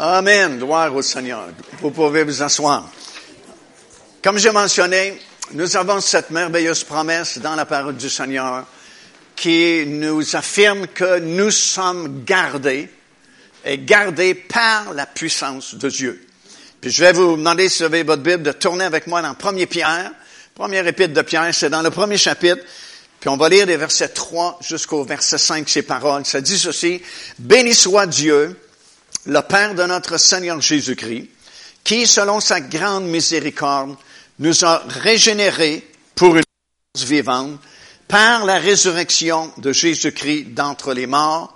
Amen. Gloire au Seigneur. Vous pouvez vous asseoir. Comme j'ai mentionné, nous avons cette merveilleuse promesse dans la parole du Seigneur qui nous affirme que nous sommes gardés et gardés par la puissance de Dieu. Puis je vais vous demander, si vous avez votre Bible, de tourner avec moi dans 1 Pierre. Première épître de Pierre, c'est dans le premier chapitre. Puis on va lire des versets 3 jusqu'au verset 5, ces paroles. Ça dit ceci, Béni soit Dieu, le Père de notre Seigneur Jésus-Christ, qui, selon sa grande miséricorde, nous a régénérés pour une vie vivante par la résurrection de Jésus-Christ d'entre les morts,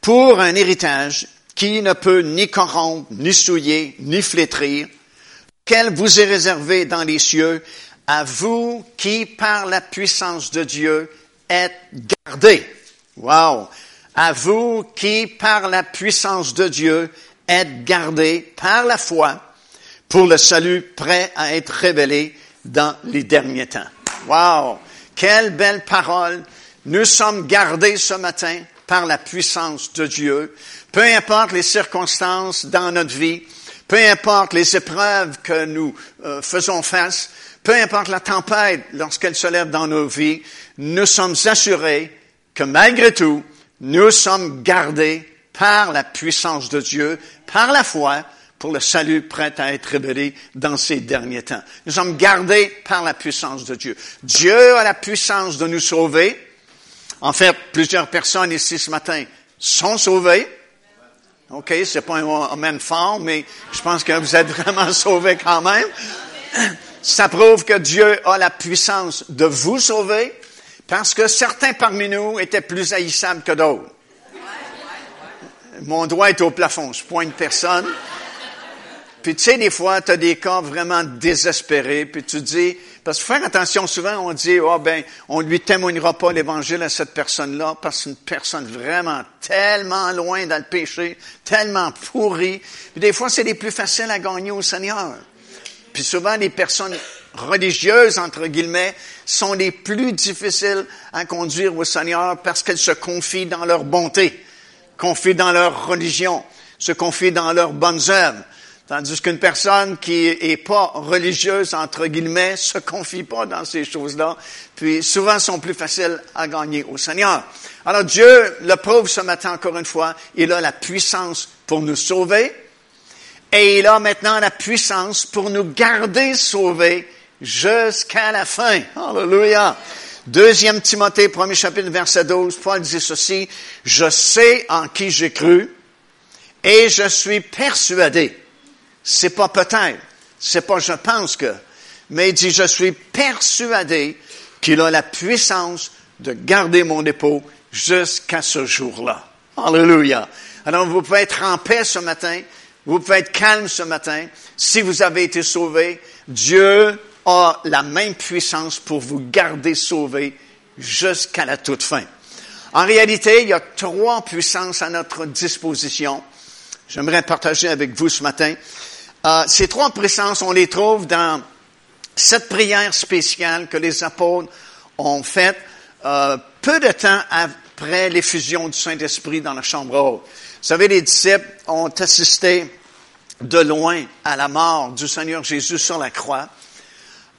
pour un héritage qui ne peut ni corrompre, ni souiller, ni flétrir, quel vous est réservé dans les cieux, à vous qui, par la puissance de Dieu, êtes gardés. Wow! À vous qui, par la puissance de Dieu, êtes gardés par la foi pour le salut prêt à être révélé dans les derniers temps. Wow! Quelle belle parole! Nous sommes gardés ce matin par la puissance de Dieu. Peu importe les circonstances dans notre vie, peu importe les épreuves que nous euh, faisons face, peu importe la tempête lorsqu'elle se lève dans nos vies, nous sommes assurés que malgré tout, nous sommes gardés par la puissance de Dieu, par la foi, pour le salut prêt à être révélé dans ces derniers temps. Nous sommes gardés par la puissance de Dieu. Dieu a la puissance de nous sauver. En fait, plusieurs personnes ici ce matin sont sauvées. OK, c'est pas un amen fort, mais je pense que vous êtes vraiment sauvés quand même. Ça prouve que Dieu a la puissance de vous sauver parce que certains parmi nous étaient plus haïssables que d'autres. Mon doigt est au plafond, je pointe personne. Puis tu sais, des fois, tu as des cas vraiment désespérés, puis tu dis, parce que faire attention, souvent on dit, oh ben, on lui témoignera pas l'évangile à cette personne-là, parce que une personne vraiment tellement loin dans le péché, tellement pourrie. Puis des fois, c'est les plus faciles à gagner au Seigneur. Puis souvent, les personnes religieuses, entre guillemets, sont les plus difficiles à conduire au Seigneur parce qu'elles se confient dans leur bonté, confient dans leur religion, se confient dans leurs bonnes œuvres. Tandis qu'une personne qui est pas religieuse, entre guillemets, se confie pas dans ces choses-là, puis souvent sont plus faciles à gagner au Seigneur. Alors Dieu le prouve ce matin encore une fois, il a la puissance pour nous sauver, et il a maintenant la puissance pour nous garder sauvés jusqu'à la fin. Alléluia. Deuxième Timothée, premier chapitre, verset 12, Paul dit ceci, je sais en qui j'ai cru, et je suis persuadé c'est pas peut-être, c'est pas je pense que, mais il dit je suis persuadé qu'il a la puissance de garder mon dépôt jusqu'à ce jour-là. Alléluia. Alors vous pouvez être en paix ce matin, vous pouvez être calme ce matin. Si vous avez été sauvé, Dieu a la même puissance pour vous garder sauvé jusqu'à la toute fin. En réalité, il y a trois puissances à notre disposition. J'aimerais partager avec vous ce matin. Euh, ces trois puissances, on les trouve dans cette prière spéciale que les apôtres ont faite euh, peu de temps après l'effusion du Saint-Esprit dans la chambre haute. Vous savez, les disciples ont assisté de loin à la mort du Seigneur Jésus sur la croix.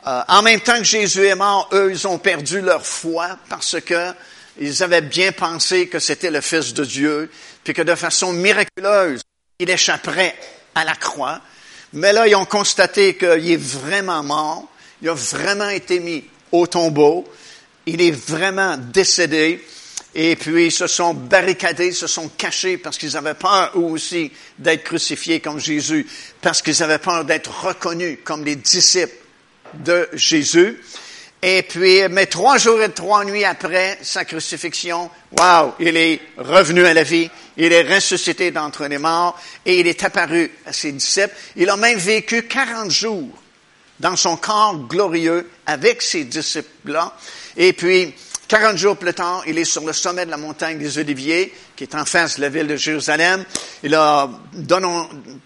Euh, en même temps que Jésus est mort, eux, ils ont perdu leur foi parce que ils avaient bien pensé que c'était le Fils de Dieu, puis que de façon miraculeuse, il échapperait à la croix. Mais là, ils ont constaté qu'il est vraiment mort. Il a vraiment été mis au tombeau. Il est vraiment décédé. Et puis, ils se sont barricadés, se sont cachés parce qu'ils avaient peur, eux aussi, d'être crucifiés comme Jésus, parce qu'ils avaient peur d'être reconnus comme les disciples de Jésus. Et puis, mais trois jours et trois nuits après sa crucifixion, wow, il est revenu à la vie, il est ressuscité d'entre les morts et il est apparu à ses disciples. Il a même vécu 40 jours dans son corps glorieux avec ses disciples-là. Et puis, 40 jours plus tard, il est sur le sommet de la montagne des Oliviers, qui est en face de la ville de Jérusalem. Il a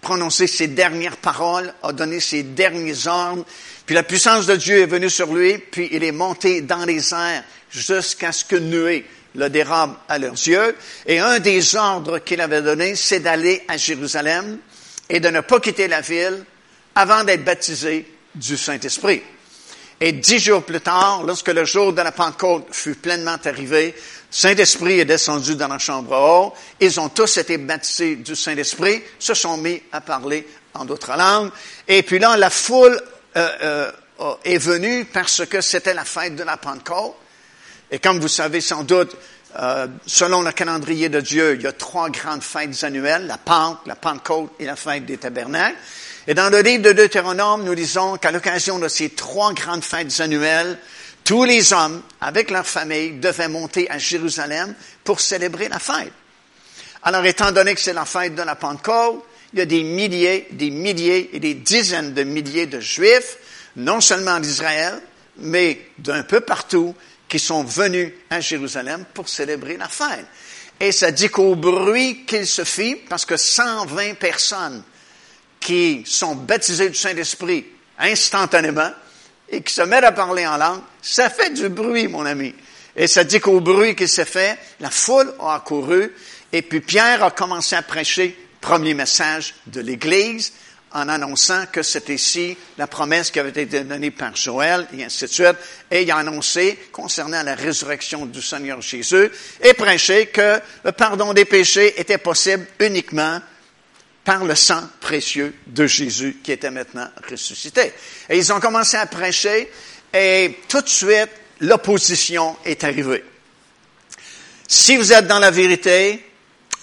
prononcé ses dernières paroles, a donné ses derniers ordres. Puis la puissance de Dieu est venue sur lui, puis il est monté dans les airs jusqu'à ce que nuée le dérobe à leurs yeux. Et un des ordres qu'il avait donné, c'est d'aller à Jérusalem et de ne pas quitter la ville avant d'être baptisés du Saint-Esprit. Et dix jours plus tard, lorsque le jour de la Pentecôte fut pleinement arrivé, Saint-Esprit est descendu dans la chambre haute. Ils ont tous été baptisés du Saint-Esprit, se sont mis à parler en d'autres langues. Et puis là, la foule euh, euh, est venue parce que c'était la fête de la Pentecôte. Et comme vous savez sans doute, euh, selon le calendrier de Dieu, il y a trois grandes fêtes annuelles, la Pente, la Pentecôte et la fête des tabernacles. Et dans le livre de Deutéronome, nous disons qu'à l'occasion de ces trois grandes fêtes annuelles, tous les hommes, avec leur famille, devaient monter à Jérusalem pour célébrer la fête. Alors, étant donné que c'est la fête de la Pentecôte, il y a des milliers, des milliers et des dizaines de milliers de Juifs, non seulement d'Israël, mais d'un peu partout, qui sont venus à Jérusalem pour célébrer la fête. Et ça dit qu'au bruit qu'il se fit, parce que 120 personnes qui sont baptisées du Saint-Esprit instantanément et qui se mettent à parler en langue, ça fait du bruit, mon ami. Et ça dit qu'au bruit qu'il s'est fait, la foule a accouru, et puis Pierre a commencé à prêcher premier message de l'Église, en annonçant que c'était ici la promesse qui avait été donnée par Joël, et ainsi de suite. Et il a annoncé, concernant la résurrection du Seigneur Jésus, et prêché que le pardon des péchés était possible uniquement par le sang précieux de Jésus qui était maintenant ressuscité. Et ils ont commencé à prêcher, et tout de suite, l'opposition est arrivée. Si vous êtes dans la vérité,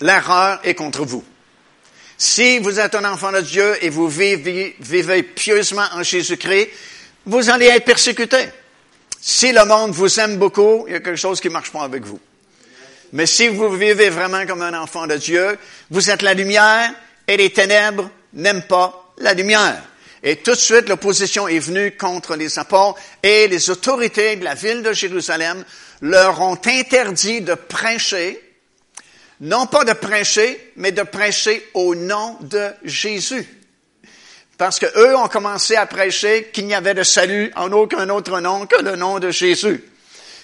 l'erreur est contre vous. Si vous êtes un enfant de Dieu et vous vivez, pieusement en Jésus-Christ, vous allez être persécuté. Si le monde vous aime beaucoup, il y a quelque chose qui ne marche pas avec vous. Mais si vous vivez vraiment comme un enfant de Dieu, vous êtes la lumière et les ténèbres n'aiment pas la lumière. Et tout de suite, l'opposition est venue contre les apôtres et les autorités de la ville de Jérusalem leur ont interdit de prêcher non pas de prêcher, mais de prêcher au nom de Jésus. Parce que eux ont commencé à prêcher qu'il n'y avait de salut en aucun autre nom que le nom de Jésus.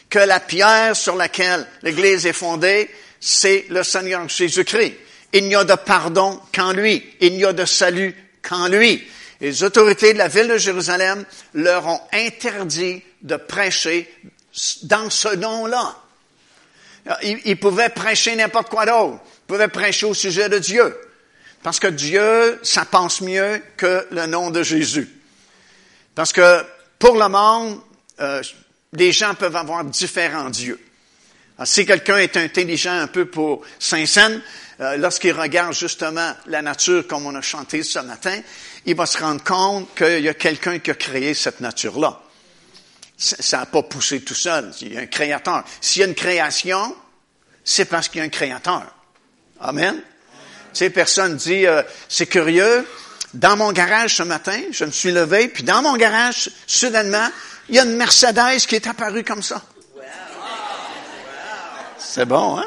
Que la pierre sur laquelle l'Église est fondée, c'est le Seigneur Jésus-Christ. Il n'y a de pardon qu'en lui. Il n'y a de salut qu'en lui. Les autorités de la ville de Jérusalem leur ont interdit de prêcher dans ce nom-là. Il, pouvait prêcher n'importe quoi d'autre. Il pouvait prêcher au sujet de Dieu. Parce que Dieu, ça pense mieux que le nom de Jésus. Parce que pour le monde, euh, les gens peuvent avoir différents dieux. si quelqu'un est intelligent un peu pour Saint-Saëns, euh, lorsqu'il regarde justement la nature comme on a chanté ce matin, il va se rendre compte qu'il y a quelqu'un qui a créé cette nature-là ça n'a pas poussé tout seul. Il y a un créateur. S'il y a une création, c'est parce qu'il y a un créateur. Amen. Tu sais, personne dit, euh, c'est curieux, dans mon garage ce matin, je me suis levé, puis dans mon garage, soudainement, il y a une Mercedes qui est apparue comme ça. C'est bon, hein?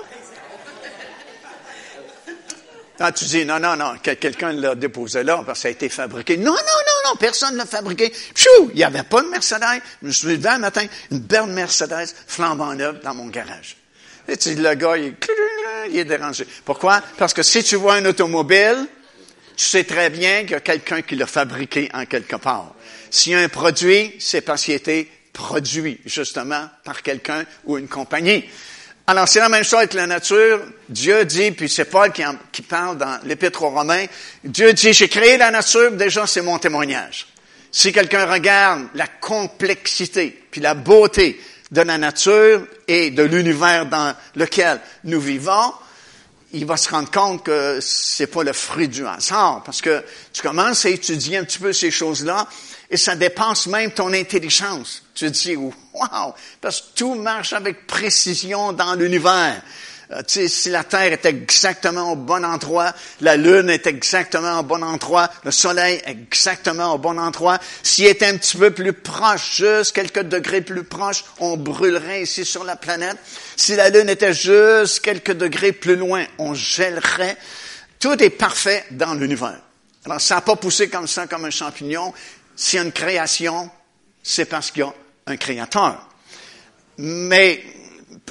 Ah, tu dis, non, non, non, quelqu'un l'a déposé là parce que ça a été fabriqué. Non, non, non, non, personne ne l'a fabriqué. Pfiou, il n'y avait pas de Mercedes. Je me suis levé un matin, une belle Mercedes flambant neuve dans mon garage. Et tu le gars, il, est dérangé. Pourquoi? Parce que si tu vois un automobile, tu sais très bien qu'il y a quelqu'un qui l'a fabriqué en quelque part. S'il y a un produit, c'est parce qu'il a été produit, justement, par quelqu'un ou une compagnie. Alors, c'est la même chose avec la nature. Dieu dit, puis c'est Paul qui, parle dans l'Épître aux Romains, Dieu dit, j'ai créé la nature, déjà c'est mon témoignage. Si quelqu'un regarde la complexité, puis la beauté de la nature et de l'univers dans lequel nous vivons, il va se rendre compte que c'est pas le fruit du hasard, parce que tu commences à étudier un petit peu ces choses-là, et ça dépasse même ton intelligence. Tu te dis, wow, parce que tout marche avec précision dans l'univers. Euh, si la Terre est exactement au bon endroit, la Lune est exactement au bon endroit, le Soleil est exactement au bon endroit, s'il était un petit peu plus proche, juste quelques degrés plus proche, on brûlerait ici sur la planète. Si la Lune était juste quelques degrés plus loin, on gèlerait. Tout est parfait dans l'univers. Alors, ça n'a pas poussé comme ça, comme un champignon. S'il y a une création, c'est parce qu'il y a un créateur. Mais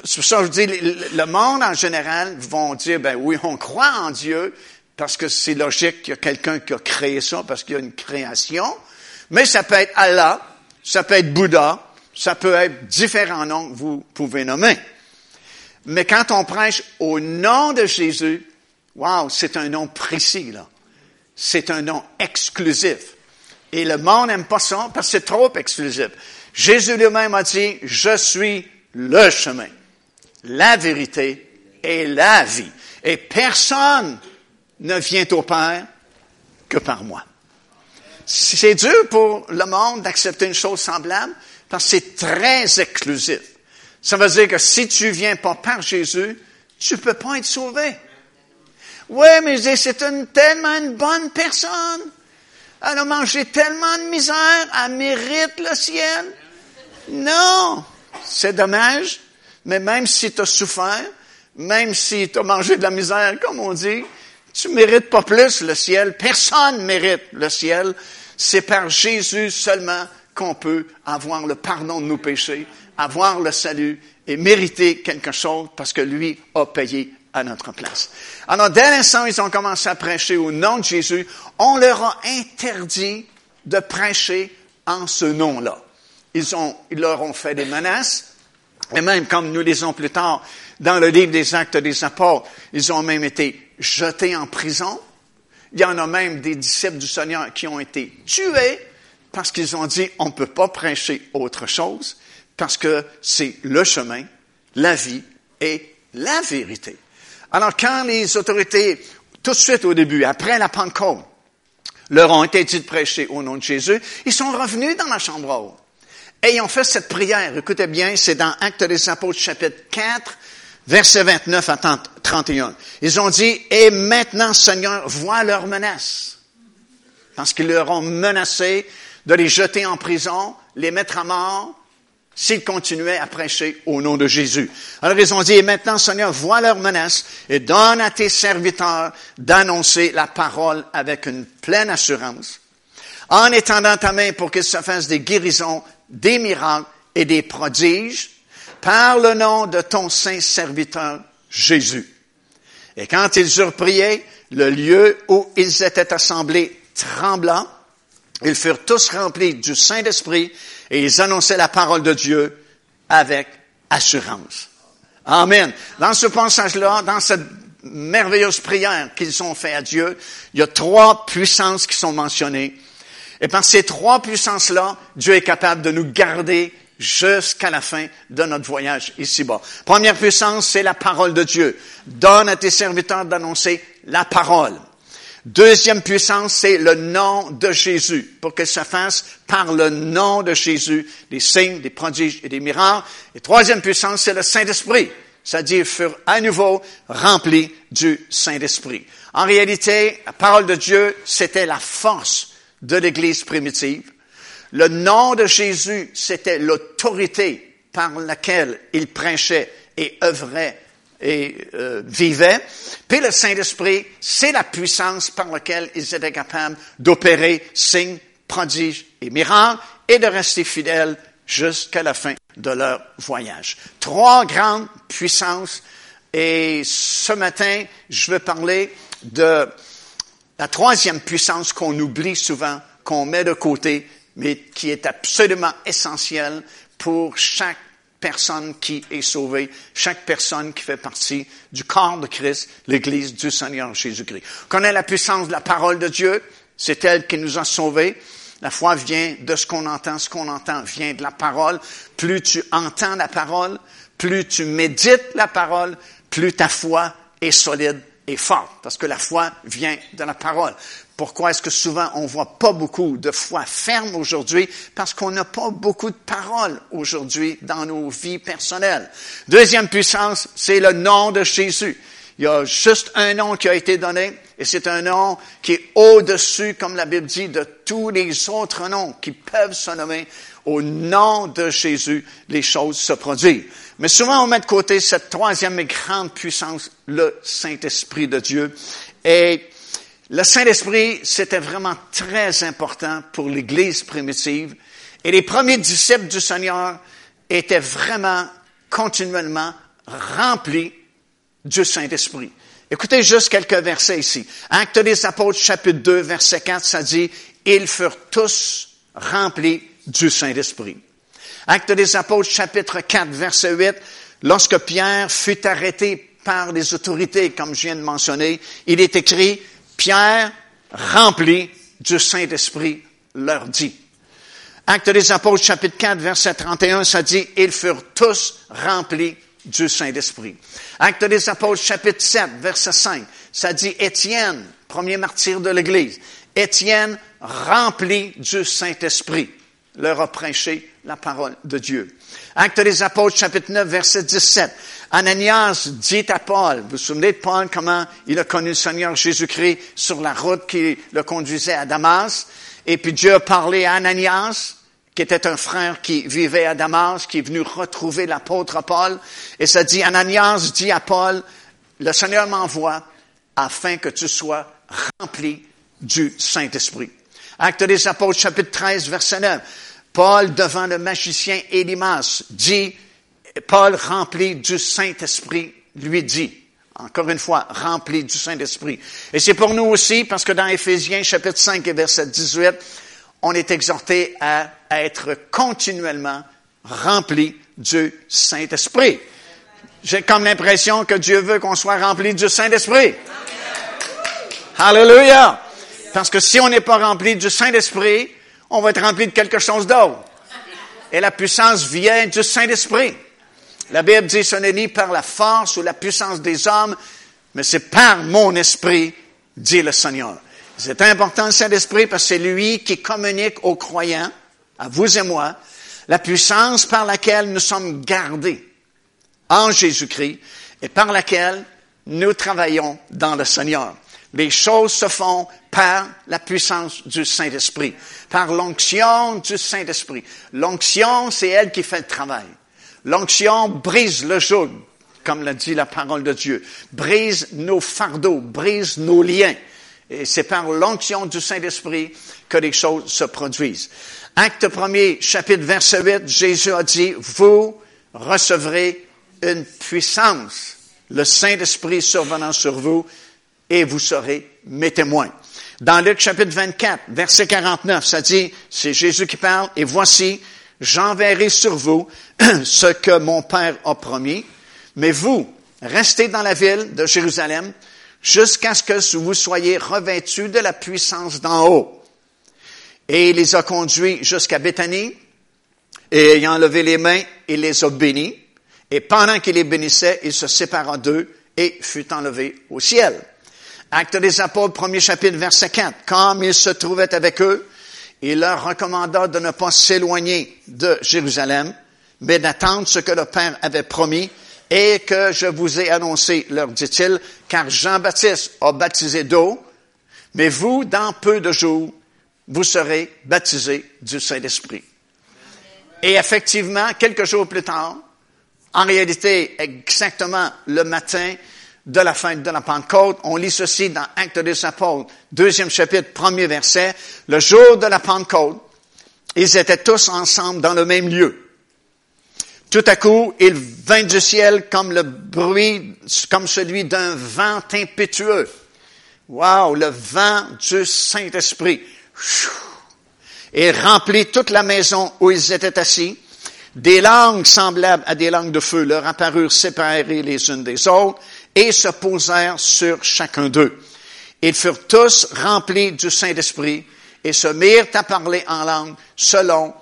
c'est pour ça que je dis, le monde en général vont dire, ben oui, on croit en Dieu, parce que c'est logique qu'il y a quelqu'un qui a créé ça, parce qu'il y a une création. Mais ça peut être Allah, ça peut être Bouddha, ça peut être différents noms que vous pouvez nommer. Mais quand on prêche au nom de Jésus, wow, c'est un nom précis, là. C'est un nom exclusif. Et le monde n'aime pas ça parce que c'est trop exclusif. Jésus lui-même a dit, je suis le chemin, la vérité et la vie. Et personne ne vient au Père que par moi. C'est dur pour le monde d'accepter une chose semblable parce que c'est très exclusif. Ça veut dire que si tu viens pas par Jésus, tu peux pas être sauvé. Oui, mais c'est une, tellement une bonne personne. Elle a mangé tellement de misère, elle mérite le ciel. Non, c'est dommage, mais même si tu as souffert, même si tu as mangé de la misère, comme on dit, tu mérites pas plus le ciel. Personne mérite le ciel. C'est par Jésus seulement qu'on peut avoir le pardon de nos péchés, avoir le salut et mériter quelque chose parce que lui a payé à notre place. Alors, dès l'instant ils ont commencé à prêcher au nom de Jésus, on leur a interdit de prêcher en ce nom-là. Ils, ont, ils leur ont fait des menaces, et même comme nous lisons plus tard dans le livre des Actes des Apôtres, ils ont même été jetés en prison. Il y en a même des disciples du Seigneur qui ont été tués parce qu'ils ont dit on ne peut pas prêcher autre chose parce que c'est le chemin, la vie et la vérité. Alors quand les autorités, tout de suite au début, après la Pentecôte, leur ont été dit de prêcher au nom de Jésus, ils sont revenus dans la chambre haute. Et ils ont fait cette prière. Écoutez bien, c'est dans Actes des Apôtres chapitre 4, verset 29 à 31. Ils ont dit, et maintenant, Seigneur, vois leurs menaces. Parce qu'ils leur ont menacé de les jeter en prison, les mettre à mort, s'ils continuaient à prêcher au nom de Jésus. Alors ils ont dit, et maintenant Seigneur, vois leurs menaces et donne à tes serviteurs d'annoncer la parole avec une pleine assurance, en étendant ta main pour qu'ils se fassent des guérisons, des miracles et des prodiges, par le nom de ton saint serviteur Jésus. Et quand ils eurent prié, le lieu où ils étaient assemblés tremblant, ils furent tous remplis du Saint-Esprit et ils annonçaient la parole de Dieu avec assurance. Amen. Dans ce passage-là, dans cette merveilleuse prière qu'ils ont fait à Dieu, il y a trois puissances qui sont mentionnées. Et par ces trois puissances-là, Dieu est capable de nous garder jusqu'à la fin de notre voyage ici-bas. Première puissance, c'est la parole de Dieu. Donne à tes serviteurs d'annoncer la parole. Deuxième puissance, c'est le nom de Jésus, pour que ça fasse par le nom de Jésus des signes, des prodiges et des miracles. Et troisième puissance, c'est le Saint-Esprit, c'est-à-dire furent à nouveau remplis du Saint-Esprit. En réalité, la parole de Dieu, c'était la force de l'Église primitive. Le nom de Jésus, c'était l'autorité par laquelle il prêchait et œuvrait et euh, vivaient. Puis le Saint-Esprit, c'est la puissance par laquelle ils étaient capables d'opérer signes, prodiges et miracles et de rester fidèles jusqu'à la fin de leur voyage. Trois grandes puissances. Et ce matin, je veux parler de la troisième puissance qu'on oublie souvent, qu'on met de côté, mais qui est absolument essentielle pour chaque personne qui est sauvée, chaque personne qui fait partie du corps de Christ, l'Église du Seigneur Jésus-Christ. Connaît la puissance de la parole de Dieu, c'est elle qui nous a sauvés. La foi vient de ce qu'on entend, ce qu'on entend vient de la parole. Plus tu entends la parole, plus tu médites la parole, plus ta foi est solide et forte, parce que la foi vient de la parole. Pourquoi est-ce que souvent on voit pas beaucoup de foi ferme aujourd'hui? Parce qu'on n'a pas beaucoup de paroles aujourd'hui dans nos vies personnelles. Deuxième puissance, c'est le nom de Jésus. Il y a juste un nom qui a été donné, et c'est un nom qui est au-dessus, comme la Bible dit, de tous les autres noms qui peuvent se nommer. Au nom de Jésus, les choses se produisent. Mais souvent, on met de côté cette troisième et grande puissance, le Saint-Esprit de Dieu. Et le Saint-Esprit, c'était vraiment très important pour l'Église primitive. Et les premiers disciples du Seigneur étaient vraiment continuellement remplis du Saint-Esprit. Écoutez juste quelques versets ici. Acte des Apôtres, chapitre 2, verset 4, ça dit, ils furent tous remplis du Saint-Esprit. Acte des Apôtres, chapitre 4, verset 8, lorsque Pierre fut arrêté par les autorités, comme je viens de mentionner, il est écrit, Pierre, rempli du Saint-Esprit, leur dit. Acte des Apôtres, chapitre 4, verset 31, ça dit, ils furent tous remplis du Saint-Esprit. Acte des Apôtres, chapitre 7, verset 5, ça dit Étienne, premier martyr de l'Église. Étienne, rempli du Saint-Esprit, leur a prêché la parole de Dieu. Acte des Apôtres, chapitre 9, verset 17. Ananias dit à Paul, vous vous souvenez de Paul, comment il a connu le Seigneur Jésus-Christ sur la route qui le conduisait à Damas? Et puis Dieu a parlé à Ananias, qui était un frère qui vivait à Damas, qui est venu retrouver l'apôtre Paul. Et ça dit, Ananias dit à Paul, le Seigneur m'envoie afin que tu sois rempli du Saint-Esprit. Acte des Apôtres, chapitre 13, verset 9. Paul, devant le magicien Élimas, dit, Paul rempli du Saint-Esprit, lui dit, encore une fois, rempli du Saint-Esprit. Et c'est pour nous aussi, parce que dans Éphésiens, chapitre 5 et verset 18, on est exhorté à être continuellement rempli du Saint-Esprit. J'ai comme l'impression que Dieu veut qu'on soit rempli du Saint-Esprit. Hallelujah! Parce que si on n'est pas rempli du Saint-Esprit, on va être rempli de quelque chose d'autre. Et la puissance vient du Saint-Esprit. La Bible dit, ce n'est ni par la force ou la puissance des hommes, mais c'est par mon esprit, dit le Seigneur. C'est important le Saint-Esprit parce que c'est lui qui communique aux croyants, à vous et moi, la puissance par laquelle nous sommes gardés en Jésus-Christ et par laquelle nous travaillons dans le Seigneur. Les choses se font par la puissance du Saint-Esprit, par l'onction du Saint-Esprit. L'onction, c'est elle qui fait le travail. L'onction brise le joug, comme l'a dit la parole de Dieu, brise nos fardeaux, brise nos liens. Et c'est par l'onction du Saint-Esprit que les choses se produisent. Acte premier, chapitre verset 8, Jésus a dit, vous recevrez une puissance, le Saint-Esprit survenant sur vous, et vous serez mes témoins. Dans Luc chapitre 24, verset 49, ça dit, c'est Jésus qui parle, et voici, j'enverrai sur vous ce que mon Père a promis, mais vous, restez dans la ville de Jérusalem, jusqu'à ce que vous soyez revêtus de la puissance d'en haut. Et il les a conduits jusqu'à Béthanie, et ayant levé les mains, il les a bénis, et pendant qu'il les bénissait, il se sépara d'eux et fut enlevé au ciel. Acte des Apôtres, premier chapitre, verset 4. Comme il se trouvait avec eux, il leur recommanda de ne pas s'éloigner de Jérusalem, mais d'attendre ce que le Père avait promis, et que je vous ai annoncé, leur dit-il, car Jean-Baptiste a baptisé d'eau, mais vous, dans peu de jours, vous serez baptisés du Saint-Esprit. Et effectivement, quelques jours plus tard, en réalité, exactement le matin de la fin de la Pentecôte, on lit ceci dans Actes des Apôtres, deuxième chapitre, premier verset, le jour de la Pentecôte, ils étaient tous ensemble dans le même lieu. Tout à coup, il vint du ciel comme le bruit, comme celui d'un vent impétueux. Wow, le vent du Saint-Esprit. Et remplit toute la maison où ils étaient assis. Des langues semblables à des langues de feu leur apparurent séparées les unes des autres et se posèrent sur chacun d'eux. Ils furent tous remplis du Saint-Esprit et se mirent à parler en langue selon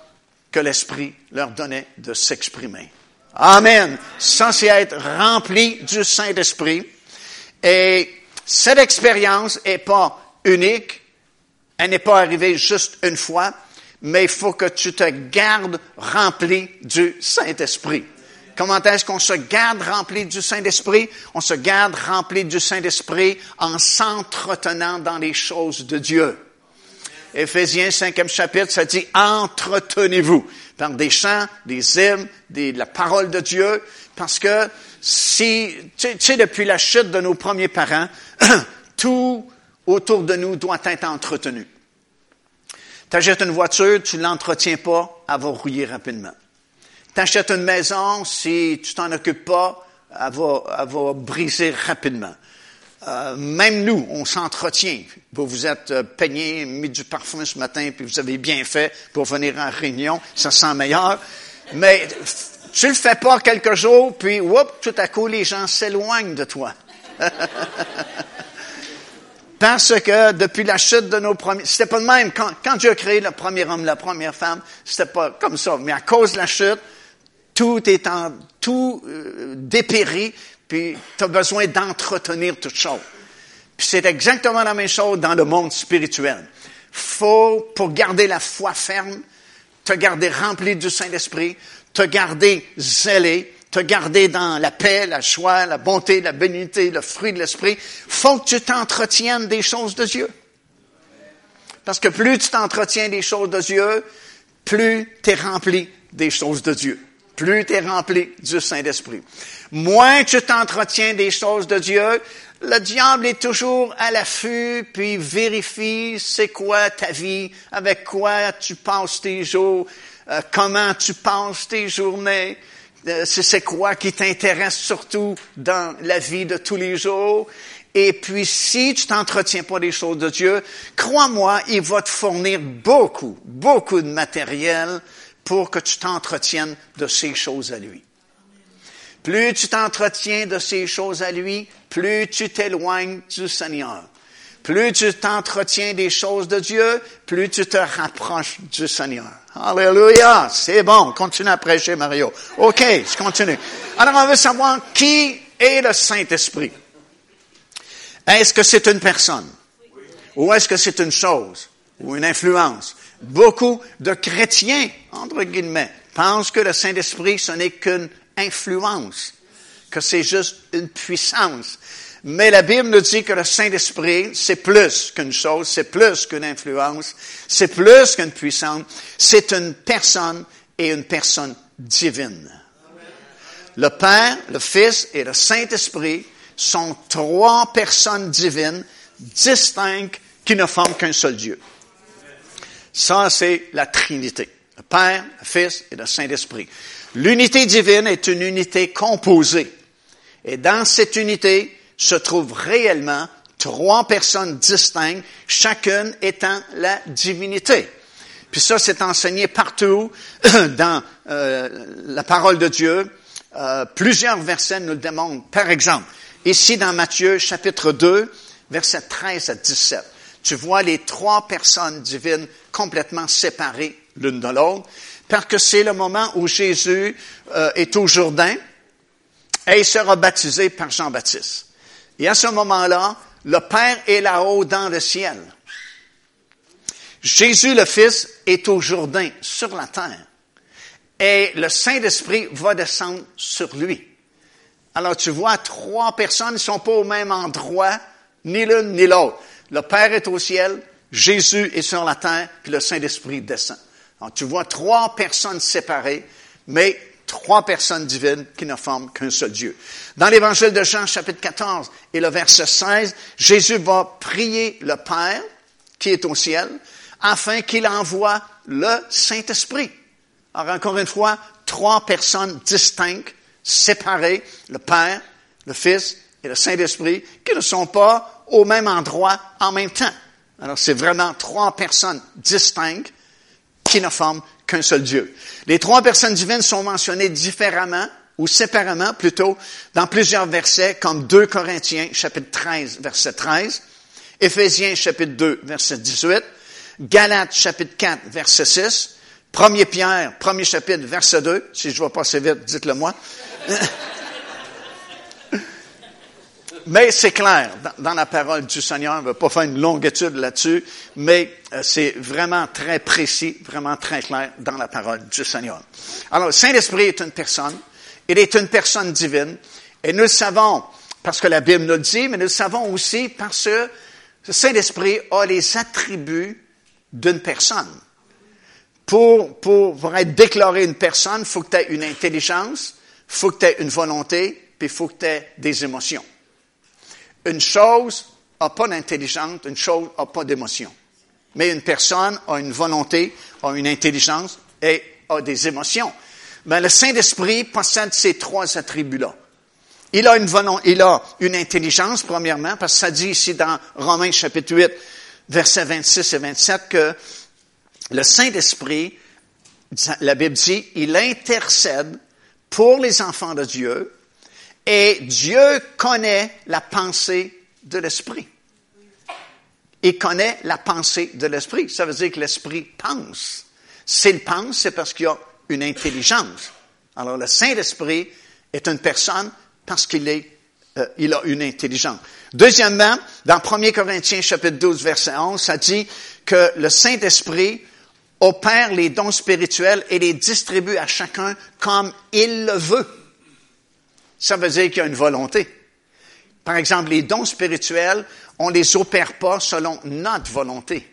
que l'Esprit leur donnait de s'exprimer. Amen. Censé être rempli du Saint-Esprit. Et cette expérience est pas unique. Elle n'est pas arrivée juste une fois, mais il faut que tu te gardes rempli du Saint-Esprit. Comment est-ce qu'on se garde rempli du Saint-Esprit? On se garde rempli du Saint-Esprit en s'entretenant dans les choses de Dieu. Éphésiens 5e chapitre, ça dit entretenez-vous par des chants, des hymnes, des, la parole de Dieu, parce que si, tu sais, depuis la chute de nos premiers parents, tout autour de nous doit être entretenu. Tu achètes une voiture, tu l'entretiens pas, elle va rouiller rapidement. Tu achètes une maison, si tu t'en occupes pas, elle va, elle va briser rapidement. euh, même nous, on s'entretient. Vous vous êtes euh, peigné, mis du parfum ce matin, puis vous avez bien fait pour venir en réunion, ça sent meilleur. Mais tu le fais pas quelques jours, puis whoop, tout à coup, les gens s'éloignent de toi. Parce que depuis la chute de nos premiers, c'était pas le même. Quand, quand Dieu a créé le premier homme, la première femme, c'était pas comme ça. Mais à cause de la chute, tout est en, tout euh, dépérit, puis tu as besoin d'entretenir toute chose. Puis c'est exactement la même chose dans le monde spirituel. Faut, pour garder la foi ferme, te garder rempli du Saint-Esprit, te garder zélé, te garder dans la paix, la joie, la bonté, la bénité, le fruit de l'esprit, faut que tu t'entretiennes des choses de Dieu. Parce que plus tu t'entretiens des choses de Dieu, plus tu es rempli des choses de Dieu. Plus tu es rempli du Saint-Esprit. Moins tu t'entretiens des choses de Dieu, le diable est toujours à l'affût, puis vérifie c'est quoi ta vie, avec quoi tu passes tes jours, euh, comment tu passes tes journées, euh, c'est quoi qui t'intéresse surtout dans la vie de tous les jours. Et puis, si tu t'entretiens pas des choses de Dieu, crois-moi, il va te fournir beaucoup, beaucoup de matériel pour que tu t'entretiennes de ces choses à lui. Plus tu t'entretiens de ces choses à lui, plus tu t'éloignes du Seigneur. Plus tu t'entretiens des choses de Dieu, plus tu te rapproches du Seigneur. Alléluia, c'est bon, continue à prêcher Mario. OK, je continue. Alors on veut savoir qui est le Saint-Esprit. Est-ce que c'est une personne? Ou est-ce que c'est une chose? Ou une influence? Beaucoup de chrétiens, entre guillemets, pensent que le Saint-Esprit, ce n'est qu'une influence, que c'est juste une puissance. Mais la Bible nous dit que le Saint-Esprit, c'est plus qu'une chose, c'est plus qu'une influence, c'est plus qu'une puissance, c'est une personne et une personne divine. Le Père, le Fils et le Saint-Esprit sont trois personnes divines distinctes qui ne forment qu'un seul Dieu. Ça, c'est la Trinité. Le Père, le Fils et le Saint-Esprit. L'unité divine est une unité composée. Et dans cette unité, se trouvent réellement trois personnes distinctes, chacune étant la divinité. Puis ça, c'est enseigné partout dans euh, la parole de Dieu. Euh, plusieurs versets nous le démontrent. Par exemple, ici dans Matthieu chapitre 2, versets 13 à 17, tu vois les trois personnes divines complètement séparées l'une de l'autre, parce que c'est le moment où Jésus euh, est au Jourdain et il sera baptisé par Jean-Baptiste. Et à ce moment-là, le Père est là-haut dans le ciel. Jésus le Fils est au Jourdain, sur la terre. Et le Saint-Esprit va descendre sur lui. Alors tu vois, trois personnes ne sont pas au même endroit, ni l'une ni l'autre. Le Père est au ciel, Jésus est sur la terre, puis le Saint-Esprit descend. Alors tu vois trois personnes séparées, mais trois personnes divines qui ne forment qu'un seul Dieu. Dans l'évangile de Jean, chapitre 14 et le verset 16, Jésus va prier le Père qui est au ciel afin qu'il envoie le Saint-Esprit. Alors encore une fois, trois personnes distinctes, séparées, le Père, le Fils et le Saint-Esprit, qui ne sont pas au même endroit en même temps. Alors c'est vraiment trois personnes distinctes qui ne forment qu'un seul Dieu. Les trois personnes divines sont mentionnées différemment ou séparément plutôt dans plusieurs versets comme 2 Corinthiens chapitre 13 verset 13, Éphésiens chapitre 2 verset 18, Galates chapitre 4 verset 6, 1 Pierre, premier chapitre verset 2, si je vais passer vite, dites-le moi. Mais c'est clair dans, la parole du Seigneur. On ne va pas faire une longue étude là-dessus, mais euh, c'est vraiment très précis, vraiment très clair dans la parole du Seigneur. Alors, Saint-Esprit est une personne. Il est une personne divine. Et nous le savons parce que la Bible nous le dit, mais nous le savons aussi parce que le Saint-Esprit a les attributs d'une personne. Pour, pour, pour être déclaré une personne, il faut que tu aies une intelligence, il faut que tu aies une volonté, puis il faut que tu aies des émotions. Une chose n'a pas d'intelligence, une chose n'a pas d'émotion. Mais une personne a une volonté, a une intelligence et a des émotions. Mais le Saint-Esprit possède ces trois attributs-là. Il a une il a une intelligence, premièrement, parce que ça dit ici dans Romains chapitre 8, versets 26 et 27 que le Saint-Esprit, la Bible dit, il intercède pour les enfants de Dieu et Dieu connaît la pensée de l'Esprit. Il connaît la pensée de l'Esprit. Ça veut dire que l'Esprit pense. S'il pense, c'est parce qu'il a une intelligence. Alors le Saint-Esprit est une personne parce qu'il est, euh, a une intelligence. Deuxièmement, dans 1 Corinthiens chapitre 12 verset 11, ça dit que le Saint-Esprit opère les dons spirituels et les distribue à chacun comme il le veut. Ça veut dire qu'il y a une volonté. Par exemple, les dons spirituels, on les opère pas selon notre volonté,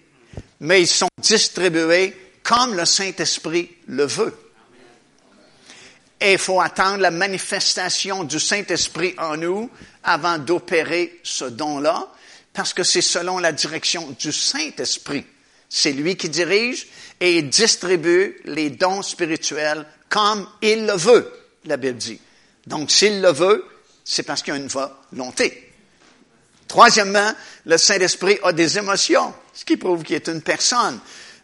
mais ils sont distribués comme le Saint-Esprit le veut. Et il faut attendre la manifestation du Saint-Esprit en nous avant d'opérer ce don-là, parce que c'est selon la direction du Saint-Esprit. C'est lui qui dirige et il distribue les dons spirituels comme il le veut, la Bible dit. Donc, s'il le veut, c'est parce qu'il a une volonté. Troisièmement, le Saint-Esprit a des émotions, ce qui prouve qu'il est une personne.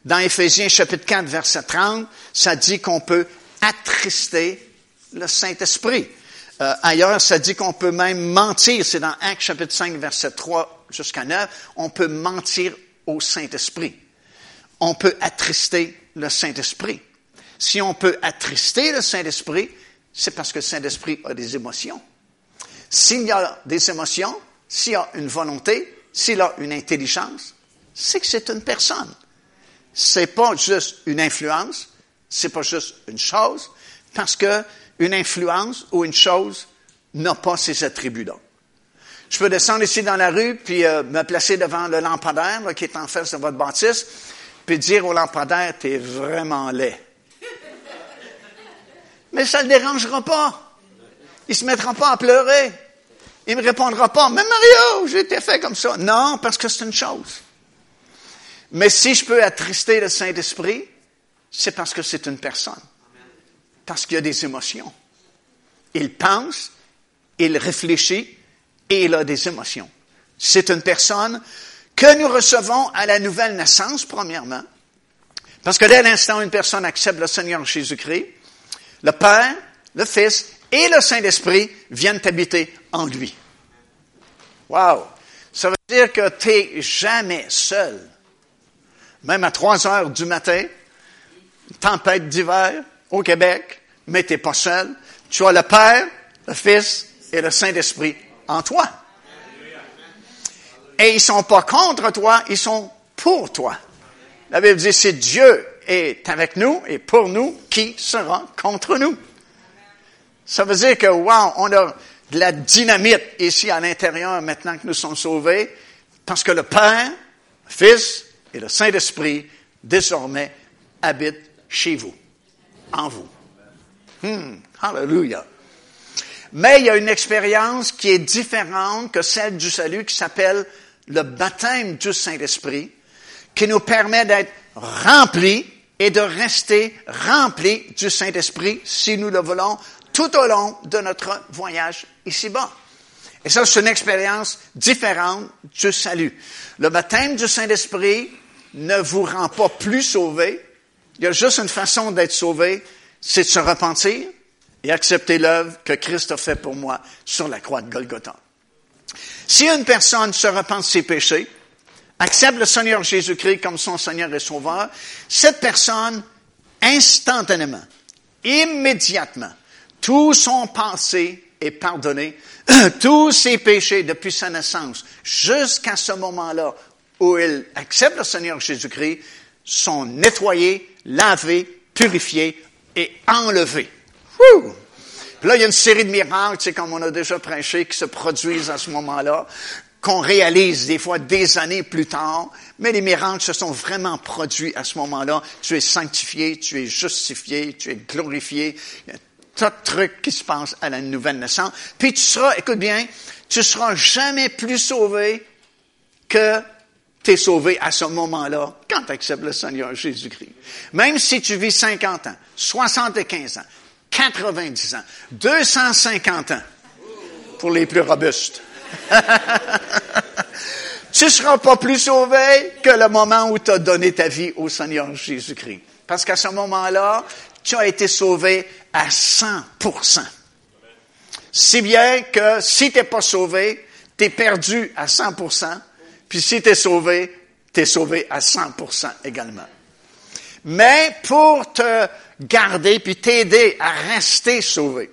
Dans Éphésiens chapitre 4, verset 30, ça dit qu'on peut attrister le Saint-Esprit. Euh, ailleurs, ça dit qu'on peut même mentir. C'est dans Actes chapitre 5, verset 3 jusqu'à 9. On peut mentir au Saint-Esprit. On peut attrister le Saint-Esprit. Si on peut attrister le Saint-Esprit, c'est parce que le Saint-Esprit a des émotions. S'il y a des émotions, s'il y a une volonté, s'il a une intelligence, c'est que c'est une personne. C'est pas juste une influence, c'est pas juste une chose, parce que une influence ou une chose n'a pas ces attributs-là. Je peux descendre ici dans la rue, puis euh, me placer devant le lampadaire qui est en face de votre bâtisse, puis dire au lampadaire, t'es vraiment laid. Mais ça ne le dérangera pas. Il se mettra pas à pleurer. Il me répondra pas, mais Mario, j'ai été fait comme ça. Non, parce que c'est une chose. Mais si je peux attrister le Saint-Esprit, c'est parce que c'est une personne parce qu'il y a des émotions. Il pense, il réfléchit et il a des émotions. C'est une personne que nous recevons à la nouvelle naissance, premièrement, parce que dès l'instant où une personne accepte le Seigneur Jésus-Christ, le Père, le Fils et le Saint-Esprit viennent habiter en lui. Wow! Ça veut dire que tu n'es jamais seul. Même à 3 heures du matin, tempête d'hiver au Québec, mais tu n'es pas seul. Tu as le Père, le Fils et le Saint-Esprit en toi. Et ils sont pas contre toi, ils sont pour toi. La Bible dit, si Dieu est avec nous et pour nous, qui sera contre nous? Ça veut dire que, wow, on a de la dynamite ici à l'intérieur maintenant que nous sommes sauvés, parce que le Père, le Fils et le Saint-Esprit, désormais, habitent chez vous, en vous. Hmm, hallelujah. Mais il y a une expérience qui est différente que celle du salut qui s'appelle le baptême du Saint-Esprit, qui nous permet d'être remplis et de rester remplis du Saint-Esprit si nous le voulons tout au long de notre voyage ici-bas. Et ça, c'est une expérience différente du salut. Le baptême du Saint-Esprit ne vous rend pas plus sauvé. Il y a juste une façon d'être sauvé, c'est de se repentir et accepter l'œuvre que Christ a fait pour moi sur la croix de Golgotha. Si une personne se repent de ses péchés, accepte le Seigneur Jésus-Christ comme son Seigneur et Sauveur, cette personne, instantanément, immédiatement, tout son passé est pardonné, tous ses péchés depuis sa naissance, jusqu'à ce moment-là où il accepte le Seigneur Jésus-Christ, sont nettoyés, lavés, purifiés et enlevé. Puis là, il y a une série de miracles, tu comme on a déjà prêché, qui se produisent à ce moment-là, qu'on réalise des fois des années plus tard, mais les miracles se sont vraiment produits à ce moment-là. Tu es sanctifié, tu es justifié, tu es glorifié. Il y a tas de trucs qui se passent à la nouvelle naissance. Puis tu seras, écoute bien, tu seras jamais plus sauvé que tu es sauvé à ce moment-là quand tu acceptes le Seigneur Jésus-Christ. Même si tu vis 50 ans, 75 ans, 90 ans, 250 ans, pour les plus robustes. tu ne seras pas plus sauvé que le moment où tu as donné ta vie au Seigneur Jésus-Christ. Parce qu'à ce moment-là, tu as été sauvé à 100% Si bien que si tu n'es pas sauvé, tu es perdu à 100% puis si tu es sauvé, tu es sauvé à 100% également. Mais pour te garder puis t'aider à rester sauvé,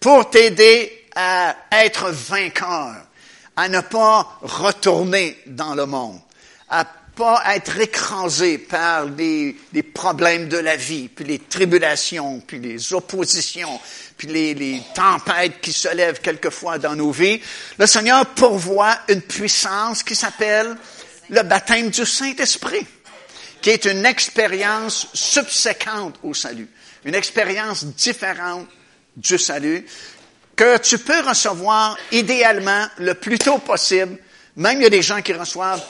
pour t'aider à être vainqueur, à ne pas retourner dans le monde, à pas être écrasé par les, problèmes de la vie, puis les tribulations, puis les oppositions, puis les, les tempêtes qui se lèvent quelquefois dans nos vies. Le Seigneur pourvoit une puissance qui s'appelle le baptême du Saint-Esprit, qui est une expérience subséquente au salut, une expérience différente du salut, que tu peux recevoir idéalement le plus tôt possible. Même il y a des gens qui reçoivent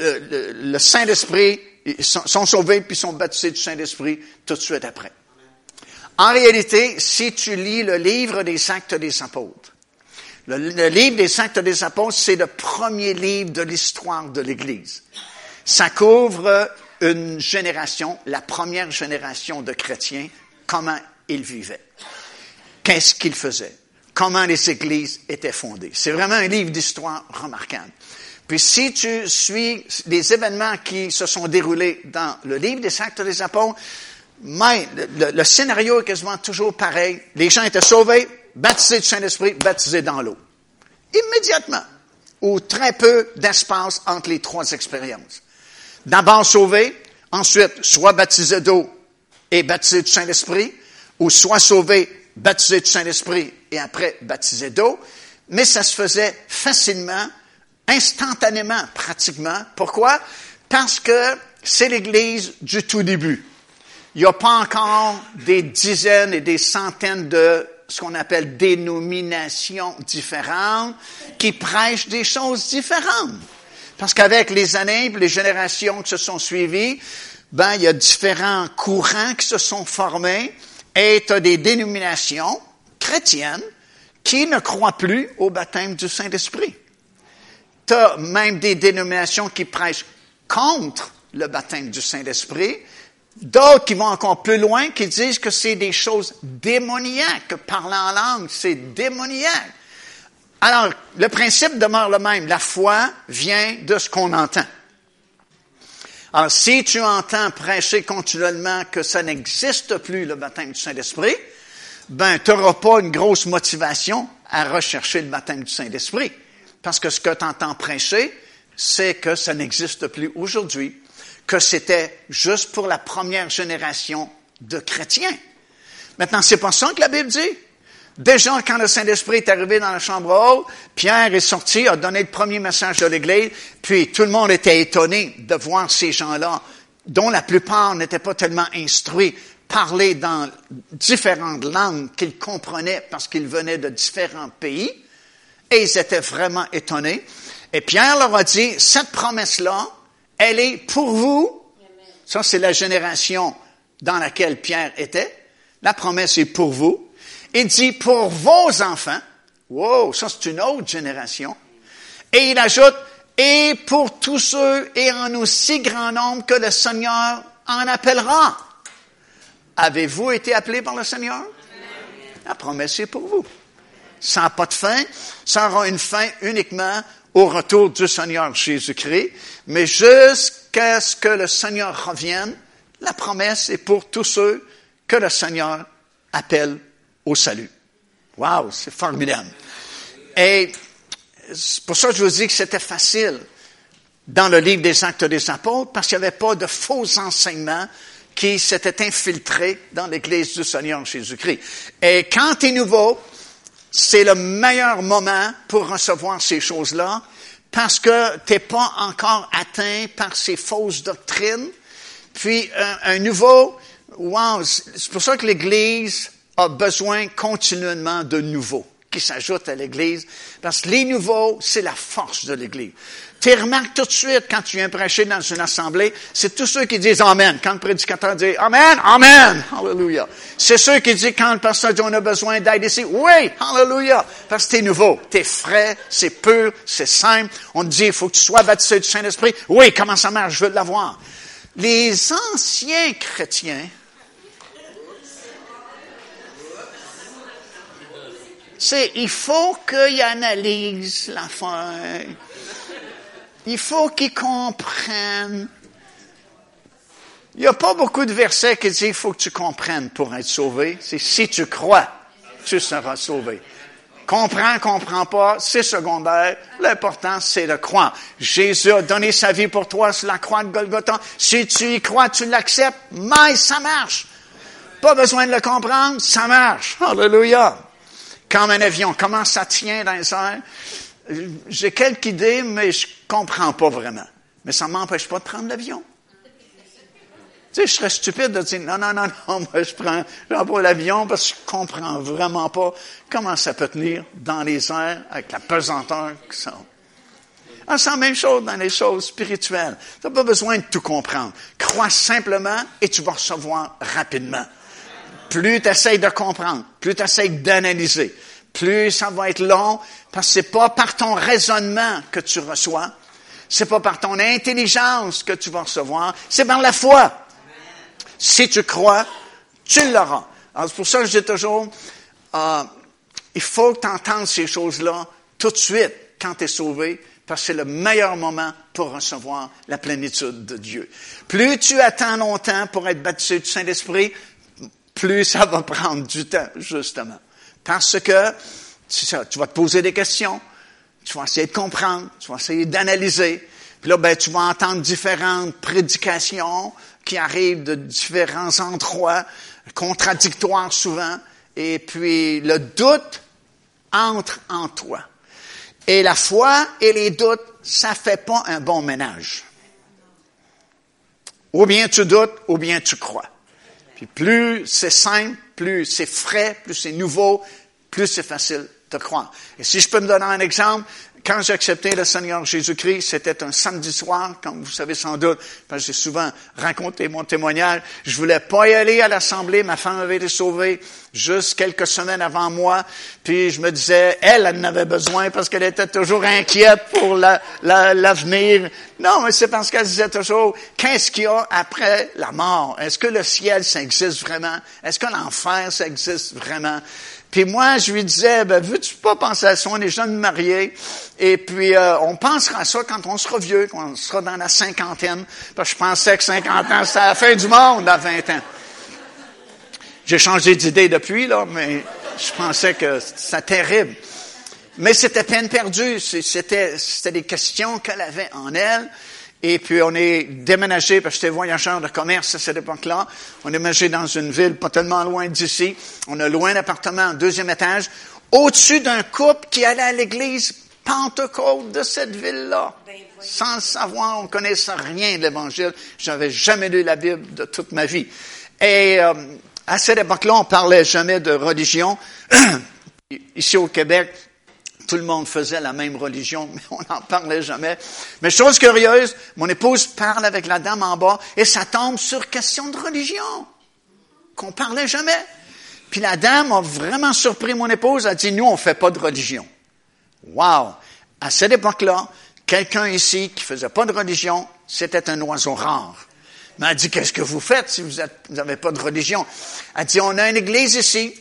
euh, le, Saint-Esprit, sont, sont, sauvés puis sont baptisés du Saint-Esprit tout de suite après. En réalité, si tu lis le livre des actes des apôtres, le, le livre des actes des apôtres, c'est le premier livre de l'histoire de l'Église. Ça couvre une génération, la première génération de chrétiens, comment ils vivaient qu'est-ce qu'il faisait, comment les églises étaient fondées? C'est vraiment un livre d'histoire remarquable. Puis si tu suis les événements qui se sont déroulés dans le livre des actes des apôtres, mais le, scénario est quasiment toujours pareil. Les gens étaient sauvés, baptisés du Saint-Esprit, baptisés dans l'eau. Immédiatement. Ou très peu d'espace entre les trois expériences. D'abord sauvés, ensuite soit baptisés d'eau et baptisés du Saint-Esprit, ou soit sauvés baptisé du Saint-Esprit et après baptisé d'eau, mais ça se faisait facilement, instantanément, pratiquement. Pourquoi? Parce que c'est l'Église du tout début. Il n'y a pas encore des dizaines et des centaines de ce qu'on appelle dénominations différentes qui prêchent des choses différentes. Parce qu'avec les années, les générations qui se sont suivies, ben, il y a différents courants qui se sont formés et tu as des dénominations chrétiennes qui ne croient plus au baptême du Saint-Esprit. Tu as même des dénominations qui prêchent contre le baptême du Saint-Esprit, d'autres qui vont encore plus loin, qui disent que c'est des choses démoniaques, que parler en langue, c'est démoniaque. Alors, le principe demeure le même. La foi vient de ce qu'on entend. Alors, si tu entends prêcher continuellement que ça n'existe plus, le baptême du Saint-Esprit, ben, tu n'auras pas une grosse motivation à rechercher le baptême du Saint-Esprit. Parce que ce que tu entends prêcher, c'est que ça n'existe plus aujourd'hui, que c'était juste pour la première génération de chrétiens. Maintenant, c'est pas ça que la Bible dit. Déjà, quand le Saint-Esprit est arrivé dans la chambre haute, Pierre est sorti, a donné le premier message de l'Église, puis tout le monde était étonné de voir ces gens-là, dont la plupart n'étaient pas tellement instruits, parler dans différentes langues qu'ils comprenaient parce qu'ils venaient de différents pays, et ils étaient vraiment étonnés. Et Pierre leur a dit, cette promesse-là, elle est pour vous. Ça, c'est la génération dans laquelle Pierre était. La promesse est pour vous. Il dit pour vos enfants. Wow, ça c'est une autre génération. Et il ajoute, et pour tous ceux et en aussi grand nombre que le Seigneur en appellera. Avez-vous été appelés par le Seigneur? La promesse est pour vous. Ça n'a pas de fin. Ça aura une fin uniquement au retour du Seigneur Jésus-Christ. Mais jusqu'à ce que le Seigneur revienne, la promesse est pour tous ceux que le Seigneur appelle au salut. Wow, c'est formidable. Et c'est pour ça que je vous dis que c'était facile dans le livre des Actes des Apôtres, parce qu'il n'y avait pas de faux enseignements qui s'étaient infiltrés dans l'Église du Seigneur Jésus-Christ. Et quand tu es nouveau, c'est le meilleur moment pour recevoir ces choses-là, parce que tu n'es pas encore atteint par ces fausses doctrines. Puis un, un nouveau, wow, c'est pour ça que l'Église a besoin continuellement de nouveau. qui s'ajoutent à l'Église, parce que les nouveaux, c'est la force de l'Église. Tu remarques tout de suite quand tu viens prêcher dans une assemblée, c'est tous ceux qui disent Amen. Quand le prédicateur dit Amen, Amen, Hallelujah. C'est ceux qui disent quand le pasteur dit on a besoin d'aide ici, oui, Hallelujah. Parce que t'es nouveau, t'es frais, c'est pur, c'est simple. On te dit, il faut que tu sois baptisé du Saint-Esprit. Oui, comment ça marche? Je veux l'avoir. Les anciens chrétiens, c'est, il faut qu'ils analysent l'affaire. Il faut qu'ils comprennent. Il n'y a pas beaucoup de versets qui disent il faut que tu comprennes pour être sauvé. C'est si tu crois, tu seras sauvé. Comprends, comprends pas, c'est secondaire. L'important, c'est de croire. Jésus a donné sa vie pour toi sur la croix de Golgotha. Si tu y crois, tu l'acceptes, mais ça marche. Pas besoin de le comprendre, ça marche. Alléluia. Comme un avion, comment ça tient dans les airs? j'ai quelques idées, mais je comprends pas vraiment. Mais ça m'empêche pas de prendre l'avion. Tu sais, je serais stupide de dire, non, non, non, non, moi, je prends, prends l'avion parce que je comprends vraiment pas comment ça peut tenir dans les airs avec la pesanteur que ça ah, c'est la même chose dans les choses spirituelles. Tu n'as pas besoin de tout comprendre. Crois simplement et tu vas recevoir rapidement. Plus tu essaies de comprendre, plus tu essaies d'analyser, plus ça va être long, parce que c'est pas par ton raisonnement que tu reçois, c'est pas par ton intelligence que tu vas recevoir, c'est par la foi. Si tu crois, tu l'auras. Alors c'est pour ça que je dis toujours, euh, il faut que tu ces choses-là tout de suite quand tu es sauvé, parce que c'est le meilleur moment pour recevoir la plénitude de Dieu. Plus tu attends longtemps pour être baptisé du Saint-Esprit, plus ça va prendre du temps, justement. Parce que tu vas te poser des questions, tu vas essayer de comprendre, tu vas essayer d'analyser. Puis là, ben, tu vas entendre différentes prédications qui arrivent de différents endroits, contradictoires souvent. Et puis, le doute entre en toi. Et la foi et les doutes, ça fait pas un bon ménage. Ou bien tu doutes, ou bien tu crois. Plus c'est simple, plus c'est frais, plus c'est nouveau, plus c'est facile de croire. Et si je peux me donner un exemple, quand j'ai accepté le Seigneur Jésus-Christ, c'était un samedi soir, comme vous savez sans doute, parce que j'ai souvent raconté mon témoignage. Je voulais pas y aller à l'assemblée, ma femme avait été sauvée juste quelques semaines avant moi, puis je me disais, elle, elle en avait besoin parce qu'elle était toujours inquiète pour l'avenir. La, non, mais c'est parce qu'elle disait toujours, qu'est-ce qu'il y a après la mort? Est-ce que le ciel, ça existe vraiment? Est-ce que l'enfer, ça existe vraiment? Puis moi, je lui disais, ben, veux-tu pas penser à ça? On est jeunes mariés. Et puis, euh, on pensera à ça quand on sera vieux, quand on sera dans la cinquantaine. Parce que je pensais que 50 ans, c'était la fin du monde à 20 ans. J'ai changé d'idée depuis, là, mais je pensais que c'était terrible. Mais c'était peine perdue. C'était, c'était des questions qu'elle avait en elle. Et puis, on est déménagé, parce que j'étais voyageur de commerce à cette époque-là. On est déménagé dans une ville pas tellement loin d'ici. On a loin d'appartement, deuxième étage, au-dessus d'un couple qui allait à l'église Pentecôte de cette ville-là. Sans le savoir, on connaissait rien de l'Évangile. J'avais jamais lu la Bible de toute ma vie. Et euh, à cette époque-là, on parlait jamais de religion. Ici au Québec, tout le monde faisait la même religion, mais on n'en parlait jamais. Mais chose curieuse, mon épouse parle avec la dame en bas et ça tombe sur question de religion, qu'on parlait jamais. Puis la dame a vraiment surpris mon épouse, elle a dit, nous, on fait pas de religion. Wow! À cette époque-là, quelqu'un ici qui faisait pas de religion, c'était un oiseau rare. Mais elle dit, qu'est-ce que vous faites si vous n'avez pas de religion? Elle dit, on a une église ici,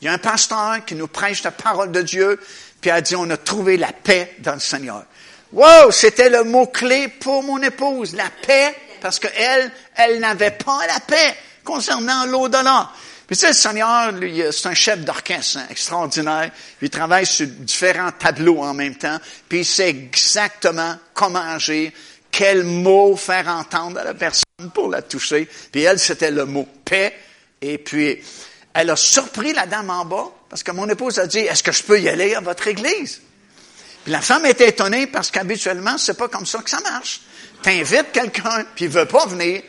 il y a un pasteur qui nous prêche la parole de Dieu, puis elle dit, on a trouvé la paix dans le Seigneur. Wow, c'était le mot-clé pour mon épouse, la paix, parce qu'elle, elle, n'avait pas la paix concernant l'au-delà. Puis tu sais, le Seigneur, lui, c'est un chef d'orchestre hein, extraordinaire. Il travaille sur différents tableaux en même temps, puis il sait exactement comment agir, quel mot faire entendre à la personne pour la toucher. Puis elle, c'était le mot paix. Et puis, elle a surpris la dame en bas, parce que mon épouse a dit, est-ce que je peux y aller à votre église? Puis la femme était étonnée parce qu'habituellement, c'est pas comme ça que ça marche. T'invites quelqu'un, puis il veut pas venir.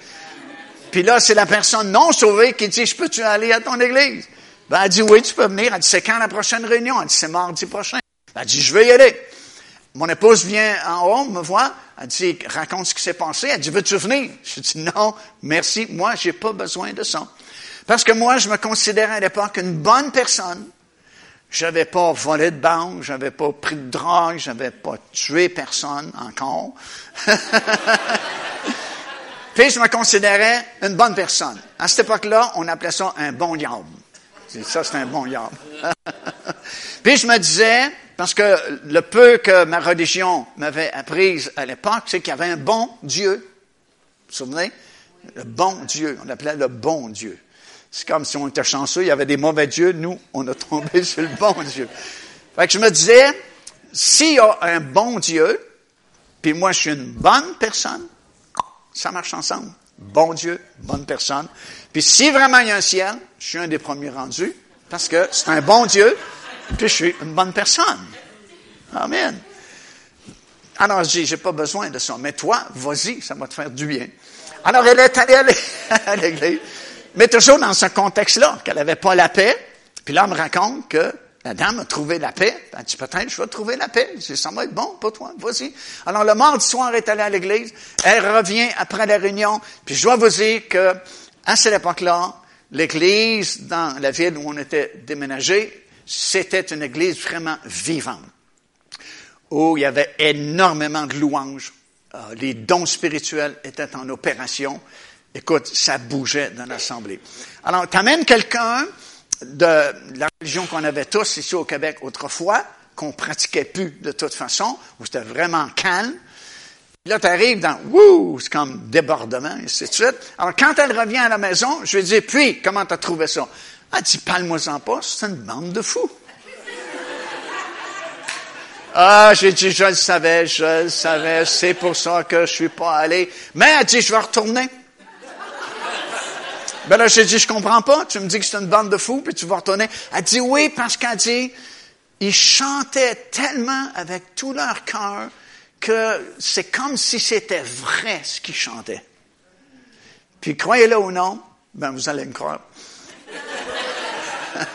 Puis là, c'est la personne non sauvée qui dit, je peux-tu aller à ton église? Ben, elle dit, oui, tu peux venir. Elle dit, c'est quand la prochaine réunion? Elle dit, c'est mardi prochain. Elle dit, je vais y aller. Mon épouse vient en haut, me voit. Elle dit, raconte ce qui s'est passé. Elle dit, veux-tu venir? Je dis, non, merci. Moi, j'ai pas besoin de ça. Parce que moi, je me considérais à l'époque une bonne personne. J'avais pas volé de banque, j'avais pas pris de drogue, j'avais pas tué personne encore. Puis je me considérais une bonne personne. À cette époque-là, on appelait ça un bon diable. Ça, c'est un bon diable. Puis je me disais, parce que le peu que ma religion m'avait apprise à l'époque, c'est qu'il y avait un bon Dieu. Vous vous souvenez? Le bon Dieu. On l'appelait le bon Dieu. C'est comme si on était chanceux, il y avait des mauvais dieux, nous, on a tombé sur le bon Dieu. Fait que je me disais, s'il y a un bon Dieu, puis moi je suis une bonne personne, ça marche ensemble. Bon Dieu, bonne personne. Puis si vraiment il y a un ciel, je suis un des premiers rendus, parce que c'est un bon Dieu, puis je suis une bonne personne. Amen. Alors je dis, j'ai pas besoin de ça, mais toi, vas-y, ça va te faire du bien. Alors elle est allée à l'église, mais toujours dans ce contexte-là, qu'elle n'avait pas la paix. Puis là, elle me raconte que la dame a trouvé la paix. Elle dit, peut-être je vais trouver la paix. Ça va être bon pour toi, vas-y. Alors, le mardi soir, elle est allée à l'église. Elle revient après la réunion. Puis je dois vous dire que, à cette époque-là, l'église dans la ville où on était déménagé, c'était une église vraiment vivante. Où il y avait énormément de louanges. Euh, les dons spirituels étaient en opération. Écoute, ça bougeait dans l'assemblée. Alors, tu amènes quelqu'un de la religion qu'on avait tous ici au Québec autrefois, qu'on pratiquait plus de toute façon, où c'était vraiment calme. Là, tu arrives dans, wouh, c'est comme débordement, et ainsi de suite. Alors, quand elle revient à la maison, je lui dis, puis, comment tu as trouvé ça? Elle dit, parle-moi-en pas, c'est une bande de fous. ah, j'ai dit, je le savais, je le savais, c'est pour ça que je suis pas allé. Mais elle dit, je vais retourner. Ben là, j'ai dit, je comprends pas. Tu me dis que c'est une bande de fous, puis tu vas retourner. Elle dit oui, parce qu'elle dit, ils chantaient tellement avec tout leur cœur que c'est comme si c'était vrai ce qu'ils chantaient. Puis croyez-le ou non, ben vous allez me croire.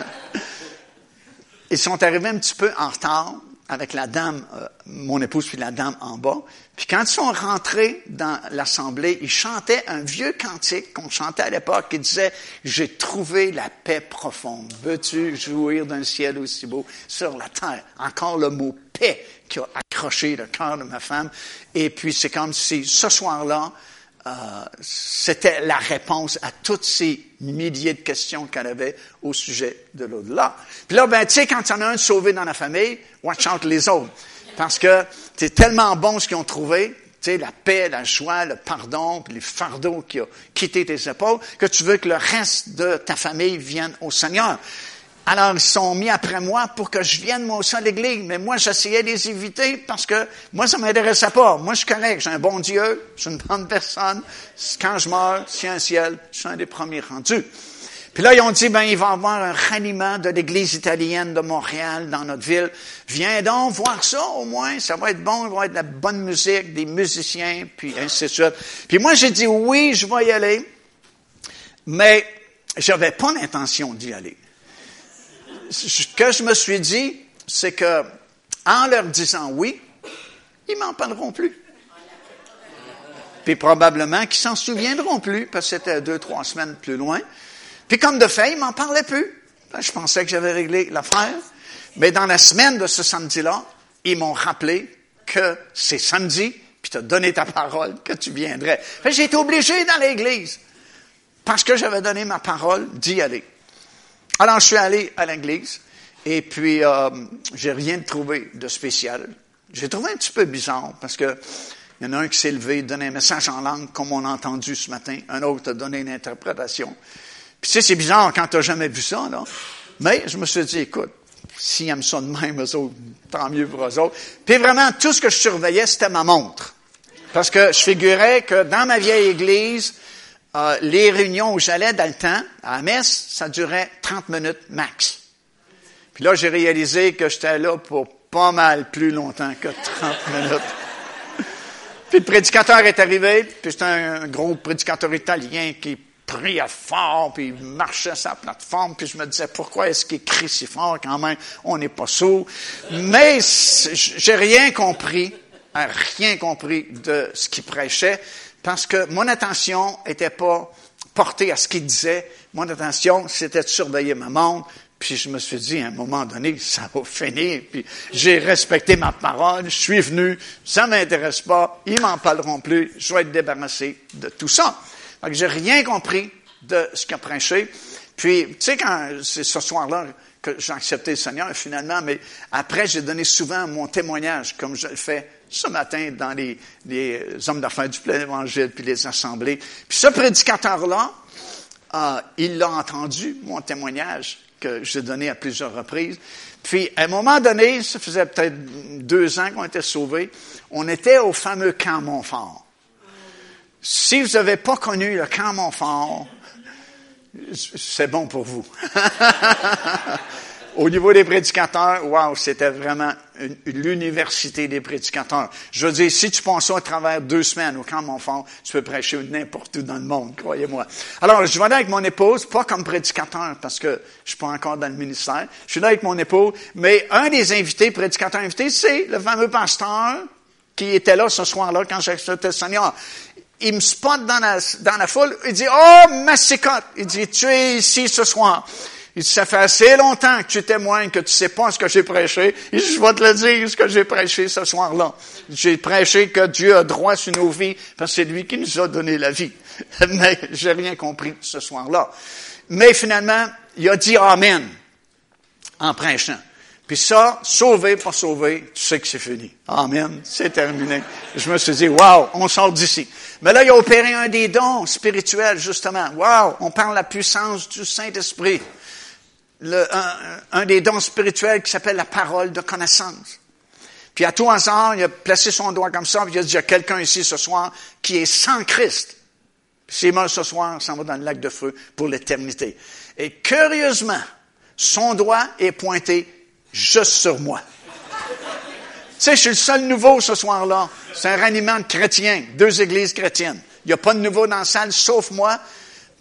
Ils sont arrivés un petit peu en retard avec la dame, euh, mon épouse puis la dame en bas. Puis quand ils sont rentrés dans l'assemblée, ils chantaient un vieux cantique qu'on chantait à l'époque qui disait J'ai trouvé la paix profonde. Veux-tu jouir d'un ciel aussi beau sur la terre? Encore le mot paix qui a accroché le cœur de ma femme. Et puis c'est comme si ce soir-là, euh, c'était la réponse à toutes ces milliers de questions qu'elle avait au sujet de l'au-delà. Puis là, ben, tu sais, quand il y en a un sauvé dans la famille, watch out les autres. Parce que c'est tellement bon ce qu'ils ont trouvé, tu sais, la paix, la joie, le pardon, puis les fardeaux qui ont quitté tes épaules, que tu veux que le reste de ta famille vienne au Seigneur. Alors, ils sont mis après moi pour que je vienne moi aussi à l'église. Mais moi, j'essayais de les éviter parce que moi, ça m'intéressait pas. Moi, je suis correct. J'ai un bon Dieu. Je suis une bonne personne. Quand je meurs, y a un ciel, je suis un des premiers rendus. Puis là, ils ont dit, ben, il va y avoir un ralliement de l'église italienne de Montréal dans notre ville. Viens donc voir ça, au moins. Ça va être bon. Il va y avoir de la bonne musique, des musiciens, puis ainsi de suite. Puis moi, j'ai dit, oui, je vais y aller. Mais j'avais pas l'intention d'y aller ce que je me suis dit, c'est que, en leur disant oui, ils m'en parleront plus. Puis probablement qu'ils s'en souviendront plus, parce que c'était deux, trois semaines plus loin. Puis comme de fait, ils m'en parlaient plus. Je pensais que j'avais réglé l'affaire. Mais dans la semaine de ce samedi-là, ils m'ont rappelé que c'est samedi, puis tu as donné ta parole que tu viendrais. J'ai été obligé dans l'église, parce que j'avais donné ma parole d'y aller. Alors, je suis allé à l'église et puis euh, j'ai rien trouvé de spécial. J'ai trouvé un petit peu bizarre parce que il y en a un qui s'est levé, donné un message en langue comme on a entendu ce matin, un autre a donné une interprétation. Puis tu sais, c'est bizarre quand tu n'as jamais vu ça, là. Mais je me suis dit, écoute, s'ils aiment ça de même, eux autres, tant mieux pour eux autres. Puis vraiment, tout ce que je surveillais, c'était ma montre. Parce que je figurais que dans ma vieille église, euh, les réunions où j'allais dans le temps, à messe, ça durait 30 minutes max. Puis là, j'ai réalisé que j'étais là pour pas mal plus longtemps que 30 minutes. puis le prédicateur est arrivé, puis c'était un gros prédicateur italien qui priait fort, puis il marchait sa plateforme, puis je me disais, pourquoi est-ce qu'il crie si fort quand même? On n'est pas sourd. Mais j'ai rien compris, rien compris de ce qu'il prêchait, parce que mon attention était pas portée à ce qu'il disait. Mon attention, c'était de surveiller ma montre, puis je me suis dit, à un moment donné, ça va finir. Puis j'ai respecté ma parole, je suis venu, ça m'intéresse pas, ils m'en parleront plus, je vais être débarrassé de tout ça. Donc j'ai rien compris de ce qu'il a prêché. Puis, tu sais, quand c'est ce soir-là que j'ai accepté le Seigneur, finalement, mais après, j'ai donné souvent mon témoignage, comme je le fais ce matin dans les, les hommes d'affaires du plein évangile, puis les assemblées. Puis ce prédicateur-là, euh, il l'a entendu, mon témoignage, que j'ai donné à plusieurs reprises. Puis, à un moment donné, ça faisait peut-être deux ans qu'on était sauvés, on était au fameux camp Montfort. Si vous n'avez pas connu le camp Montfort, c'est bon pour vous. Au niveau des prédicateurs, wow, c'était vraiment l'université des prédicateurs. Je veux dire, si tu penses ça à travers deux semaines au camp Montfort, tu peux prêcher n'importe où dans le monde, croyez-moi. Alors, je vais là avec mon épouse, pas comme prédicateur, parce que je suis pas encore dans le ministère. Je suis là avec mon épouse, mais un des invités, prédicateurs invités, c'est le fameux pasteur qui était là ce soir-là quand j'ai accepté le Seigneur il me spot dans la, dans la foule, il dit, oh, massicotte! Il dit, tu es ici ce soir. Il dit, ça fait assez longtemps que tu témoignes que tu sais pas ce que j'ai prêché. Il dit, je vais te le dire, ce que j'ai prêché ce soir-là. J'ai prêché que Dieu a droit sur nos vies, parce que c'est lui qui nous a donné la vie. Mais j'ai rien compris ce soir-là. Mais finalement, il a dit Amen en prêchant. Puis ça, sauvé, pas sauvé, tu sais que c'est fini. Amen. C'est terminé. Je me suis dit, wow, on sort d'ici. Mais là, il a opéré un des dons spirituels, justement. Wow, on parle de la puissance du Saint-Esprit un, des dons spirituels qui s'appelle la parole de connaissance. Puis à tout hasard, il a placé son doigt comme ça, puis il a dit, il y a quelqu'un ici ce soir qui est sans Christ. S'il meurt ce soir, s'en va dans le lac de feu pour l'éternité. Et curieusement, son doigt est pointé juste sur moi. tu sais, je suis le seul nouveau ce soir-là. C'est un raniment de chrétiens, deux églises chrétiennes. Il n'y a pas de nouveau dans la salle, sauf moi.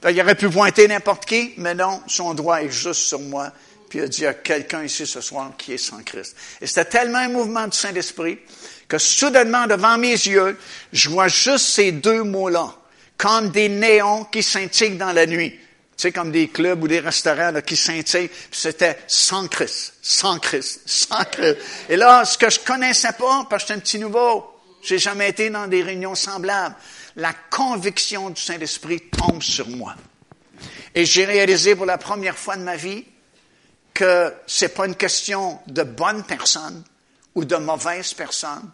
Il aurait pu pointer n'importe qui, mais non, son droit est juste sur moi. Puis il a dit, il quelqu'un ici ce soir qui est sans Christ. Et c'était tellement un mouvement du Saint-Esprit que soudainement, devant mes yeux, je vois juste ces deux mots-là, comme des néons qui scintillent dans la nuit. Tu sais, comme des clubs ou des restaurants qui scintillent. C'était sans Christ, sans Christ, sans Christ. Et là, ce que je connaissais pas, parce que j'étais un petit nouveau, j'ai jamais été dans des réunions semblables la conviction du Saint-Esprit tombe sur moi. Et j'ai réalisé pour la première fois de ma vie que c'est pas une question de bonne personne ou de mauvaise personne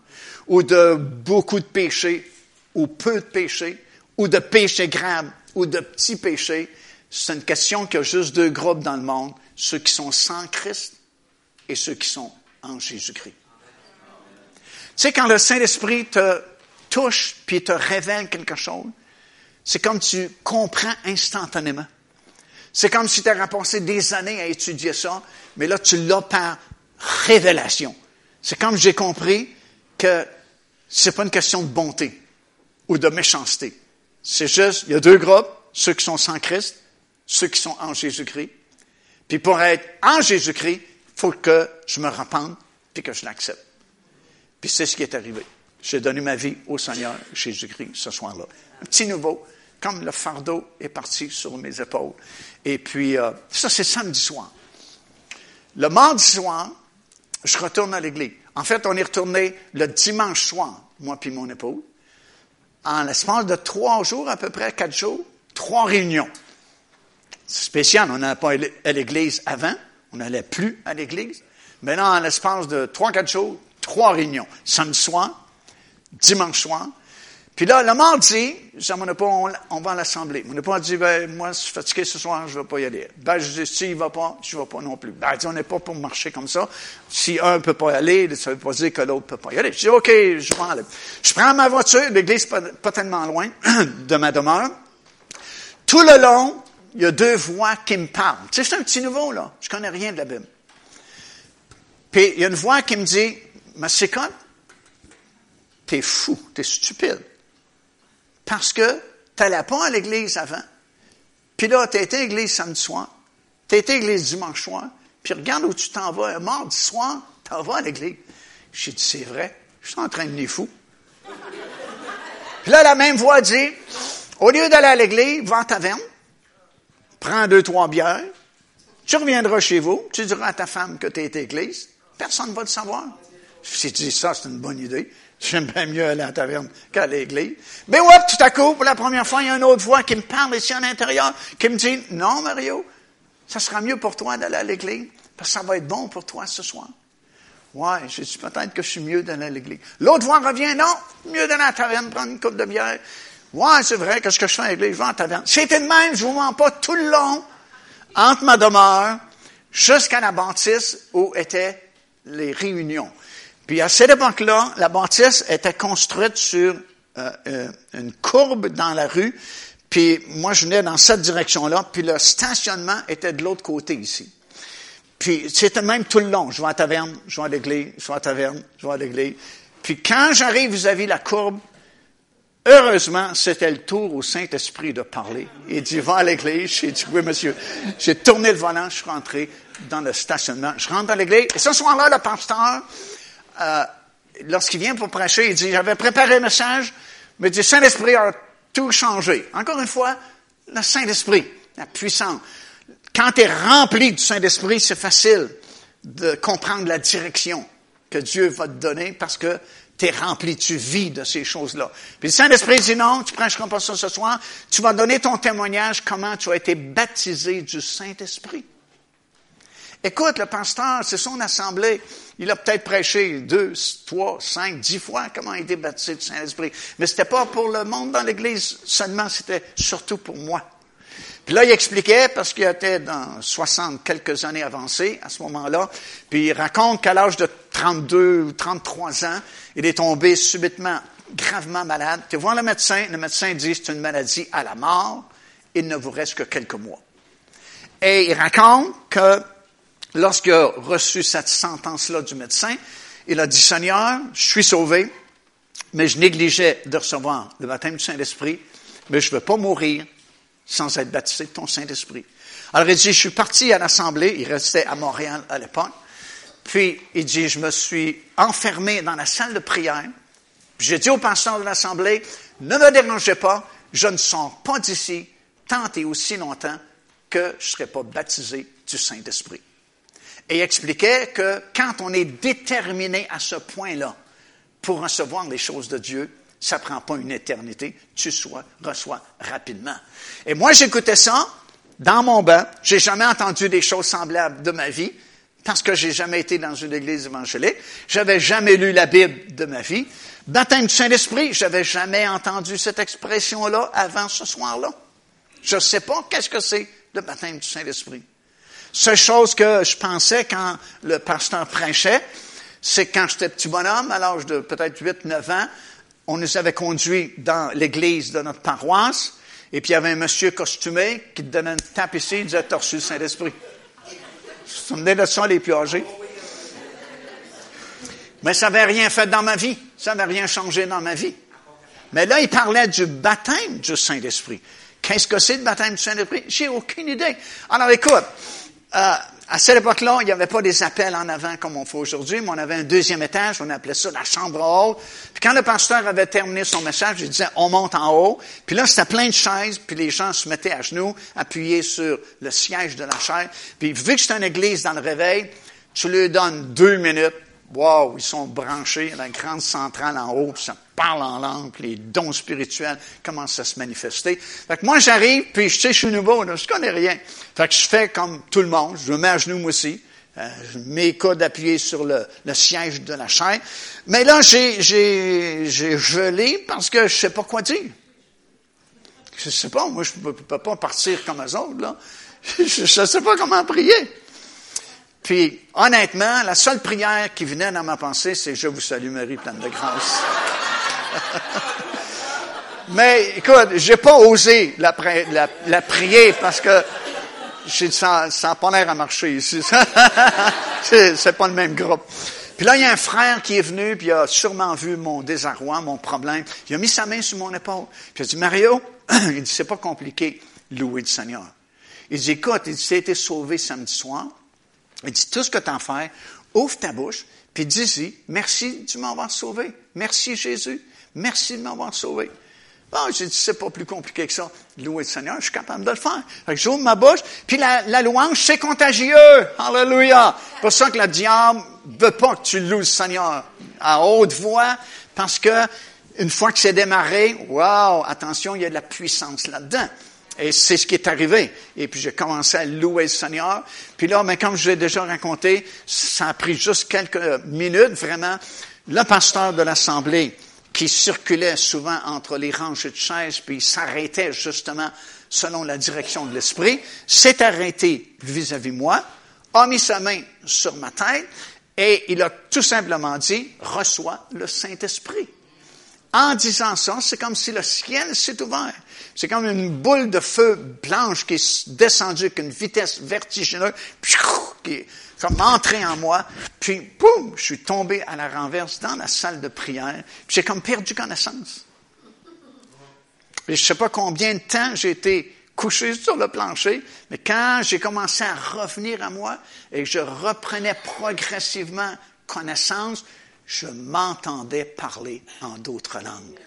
ou de beaucoup de péchés ou peu de péchés ou de péchés graves ou de petits péchés. C'est une question qu'il y a juste deux groupes dans le monde, ceux qui sont sans Christ et ceux qui sont en Jésus-Christ. Sais, quand le Saint-Esprit te touche puis te révèle quelque chose, c'est comme tu comprends instantanément. C'est comme si tu avais passé des années à étudier ça, mais là, tu l'as par révélation. C'est comme j'ai compris que c'est pas une question de bonté ou de méchanceté. C'est juste, il y a deux groupes, ceux qui sont sans Christ, ceux qui sont en Jésus-Christ. Puis pour être en Jésus-Christ, il faut que je me repente puis que je l'accepte. Puis c'est ce qui est arrivé. J'ai donné ma vie au Seigneur Jésus-Christ ce soir-là. Un petit nouveau, comme le fardeau est parti sur mes épaules. Et puis, euh, ça, c'est samedi soir. Le mardi soir, je retourne à l'église. En fait, on est retourné le dimanche soir, moi puis mon épouse. En l'espace de trois jours, à peu près quatre jours, trois réunions. C'est spécial, on n'allait pas à l'église avant, on n'allait plus à l'église. Maintenant, en l'espace de trois, quatre jours, trois réunions. Samedi soir, dimanche soir. Puis là, le mardi, ça mon épouse, on, va à l'assemblée. Mon épouse a dit, ben, moi, je suis fatigué ce soir, je ne vais pas y aller. Ben, je dis, si il va pas, je ne vais pas non plus. Ben, elle dit, on n'est pas pour marcher comme ça. Si un ne peut pas y aller, ça ne veut pas dire que l'autre ne peut pas y aller. Je dis, OK, je vais aller. Je prends ma voiture, l'église pas, pas tellement loin de ma demeure. Tout le long, il y a deux voix qui me parlent. Tu sais, c'est un petit nouveau, là. Je connais rien de la Bible. Puis, il y a une voix qui me dit, quoi? t'es fou, t'es stupide. Parce que t'allais pas à l'église avant, Puis là, tu été à l'église samedi soir, tu été à l'église dimanche soir, puis regarde où tu t'en vas. Un mardi soir, t'en vas à l'église. J'ai dit, c'est vrai, je suis en train de venir fou. Puis là, la même voix dit, au lieu d'aller à l'église, va en taverne, prends deux, trois bières, tu reviendras chez vous, tu diras à ta femme que tu es à l'église, personne ne va le savoir. J'ai dit, ça, c'est une bonne idée. J'aime bien mieux aller à la taverne qu'à l'église. Mais ouais, tout à coup, pour la première fois, il y a une autre voix qui me parle ici à l'intérieur, qui me dit, non, Mario, ça sera mieux pour toi d'aller à l'église, parce que ça va être bon pour toi ce soir. Ouais, je dis peut-être que je suis mieux d'aller à l'église. L'autre voix revient, non, mieux d'aller à la taverne, prendre une coupe de bière. Ouais, c'est vrai, qu'est-ce que je fais à l'église? Je vais en taverne. C'était de même, je vous mens pas, tout le long, entre ma demeure, jusqu'à la bâtisse où étaient les réunions. Puis à cette époque-là, la bâtisse était construite sur euh, euh, une courbe dans la rue. Puis moi, je venais dans cette direction-là. Puis le stationnement était de l'autre côté ici. Puis c'était même tout le long. Je vais à la taverne, je vais à l'église, je vais à taverne, je vais à l'église. Puis quand j'arrive vis-à-vis la courbe, heureusement, c'était le tour au Saint-Esprit de parler. Il dit, va à l'église. J'ai dit, oui, monsieur. J'ai tourné le volant, je suis rentré dans le stationnement. Je rentre dans l'église. Et ce soir-là, le pasteur, euh, lorsqu'il vient pour prêcher, il dit, j'avais préparé un message, mais le Saint-Esprit a tout changé. Encore une fois, le Saint-Esprit, la puissance. Quand tu es rempli du Saint-Esprit, c'est facile de comprendre la direction que Dieu va te donner parce que tu es rempli, tu vis de ces choses-là. Puis le Saint-Esprit dit non, tu prêcheras pas ça ce soir, tu vas donner ton témoignage comment tu as été baptisé du Saint-Esprit. Écoute, le pasteur, c'est son assemblée. Il a peut-être prêché deux, trois, cinq, dix fois comment il été baptisé du Saint-Esprit. Mais c'était pas pour le monde dans l'Église seulement, c'était surtout pour moi. Puis là, il expliquait, parce qu'il était dans 60 quelques années avancées à ce moment-là, puis il raconte qu'à l'âge de 32 ou 33 ans, il est tombé subitement gravement malade. Tu vois le médecin, le médecin dit c'est une maladie à la mort, il ne vous reste que quelques mois. Et il raconte que lorsqu'il a reçu cette sentence-là du médecin, il a dit, Seigneur, je suis sauvé, mais je négligeais de recevoir le baptême du Saint-Esprit, mais je ne veux pas mourir sans être baptisé de ton Saint-Esprit. Alors il dit, je suis parti à l'Assemblée, il restait à Montréal à l'époque, puis il dit, je me suis enfermé dans la salle de prière, j'ai dit au pasteur de l'Assemblée, ne me dérangez pas, je ne sors pas d'ici tant et aussi longtemps que je ne serai pas baptisé du Saint-Esprit. Et expliquait que quand on est déterminé à ce point-là pour recevoir les choses de Dieu, ça prend pas une éternité, tu sois, reçois rapidement. Et moi, j'écoutais ça dans mon bain. J'ai jamais entendu des choses semblables de ma vie parce que j'ai jamais été dans une église évangélique. J'avais jamais lu la Bible de ma vie. Baptême du Saint-Esprit, j'avais jamais entendu cette expression-là avant ce soir-là. Je sais pas qu'est-ce que c'est le baptême du Saint-Esprit. Seule chose que je pensais quand le pasteur prêchait, c'est quand j'étais petit bonhomme, à l'âge de peut-être 8-9 ans, on nous avait conduits dans l'église de notre paroisse, et puis il y avait un monsieur costumé qui te donnait une tape ici, il disait, t'as le Saint-Esprit. Je me de ça, les plus âgés? Mais ça n'avait rien fait dans ma vie. Ça n'avait rien changé dans ma vie. Mais là, il parlait du baptême du Saint-Esprit. Qu'est-ce que c'est le baptême du Saint-Esprit? J'ai aucune idée. Alors écoute, euh, à cette époque-là, il n'y avait pas des appels en avant comme on fait aujourd'hui, mais on avait un deuxième étage, on appelait ça la chambre haute. Puis quand le pasteur avait terminé son message, il disait, on monte en haut. Puis là, c'était plein de chaises, puis les gens se mettaient à genoux, appuyés sur le siège de la chaise. Puis vu que c'est une église dans le réveil, tu lui donnes deux minutes, wow, ils sont branchés, la grande centrale en haut, puis ça parle en langue, puis les dons spirituels commencent à se manifester. Fait que moi, j'arrive, puis je sais, je suis nouveau, là, je connais rien. Fait que je fais comme tout le monde, je me mets à genoux moi aussi, euh, je mets appuyés sur le, siège de la chaise. Mais là, j'ai, j'ai, j'ai gelé parce que je sais pas quoi dire. Je sais pas, moi, je peux, peux pas partir comme eux autres, là. Je ne sais pas comment prier. Puis, honnêtement, la seule prière qui venait dans ma pensée, c'est Je vous salue Marie, pleine de grâce. Mais écoute, j'ai pas osé la, prier parce que j'ai ça n'a pas l'air à marcher ici. c'est pas le même groupe. Puis là, il y a un frère qui est venu, puis il a sûrement vu mon désarroi, mon problème. Il a mis sa main sur mon épaule. Puis il a dit, Mario, il dit, c'est pas compliqué, louer le Seigneur. Il dit, écoute, il dit, tu été sauvé samedi soir. Il dit, tout ce que tu as ouvre ta bouche, puis dis-y, merci de m'avoir sauvé. Merci Jésus. Merci de m'avoir sauvé. Bon, j'ai dit, c'est pas plus compliqué que ça. Louer le Seigneur, je suis capable de le faire. Fait que j'ouvre ma bouche, puis la, la louange, c'est contagieux. Alléluia. C'est pour ça que le diable veut pas que tu loues le Seigneur à haute voix, parce que une fois que c'est démarré, wow, attention, il y a de la puissance là-dedans. Et c'est ce qui est arrivé. Et puis j'ai commencé à louer le Seigneur. Puis là, mais comme je l'ai déjà raconté, ça a pris juste quelques minutes, vraiment. Le pasteur de l'Assemblée, qui circulait souvent entre les rangées de chaises, puis s'arrêtait justement selon la direction de l'Esprit, s'est arrêté vis-à-vis moi, a mis sa main sur ma tête, et il a tout simplement dit, reçois le Saint-Esprit. En disant ça, c'est comme si le ciel s'est ouvert. C'est comme une boule de feu blanche qui est descendue avec une vitesse vertigineuse, qui est comme entrée en moi, puis boum, je suis tombé à la renverse dans la salle de prière, puis j'ai comme perdu connaissance. Et je ne sais pas combien de temps j'ai été couché sur le plancher, mais quand j'ai commencé à revenir à moi et que je reprenais progressivement connaissance, je m'entendais parler en d'autres langues.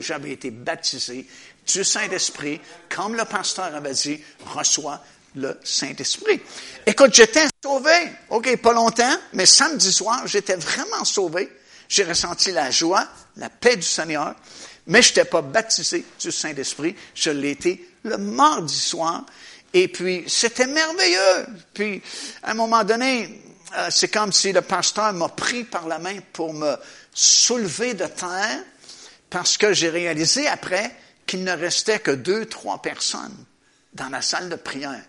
J'avais été baptisé du Saint-Esprit, comme le pasteur avait dit, reçois le Saint-Esprit. Écoute, j'étais sauvé. OK, pas longtemps, mais samedi soir, j'étais vraiment sauvé. J'ai ressenti la joie, la paix du Seigneur, mais je n'étais pas baptisé du Saint-Esprit. Je l'ai été le mardi soir. Et puis, c'était merveilleux. Puis, à un moment donné, euh, c'est comme si le pasteur m'a pris par la main pour me soulever de terre, parce que j'ai réalisé après qu'il ne restait que deux, trois personnes dans la salle de prière.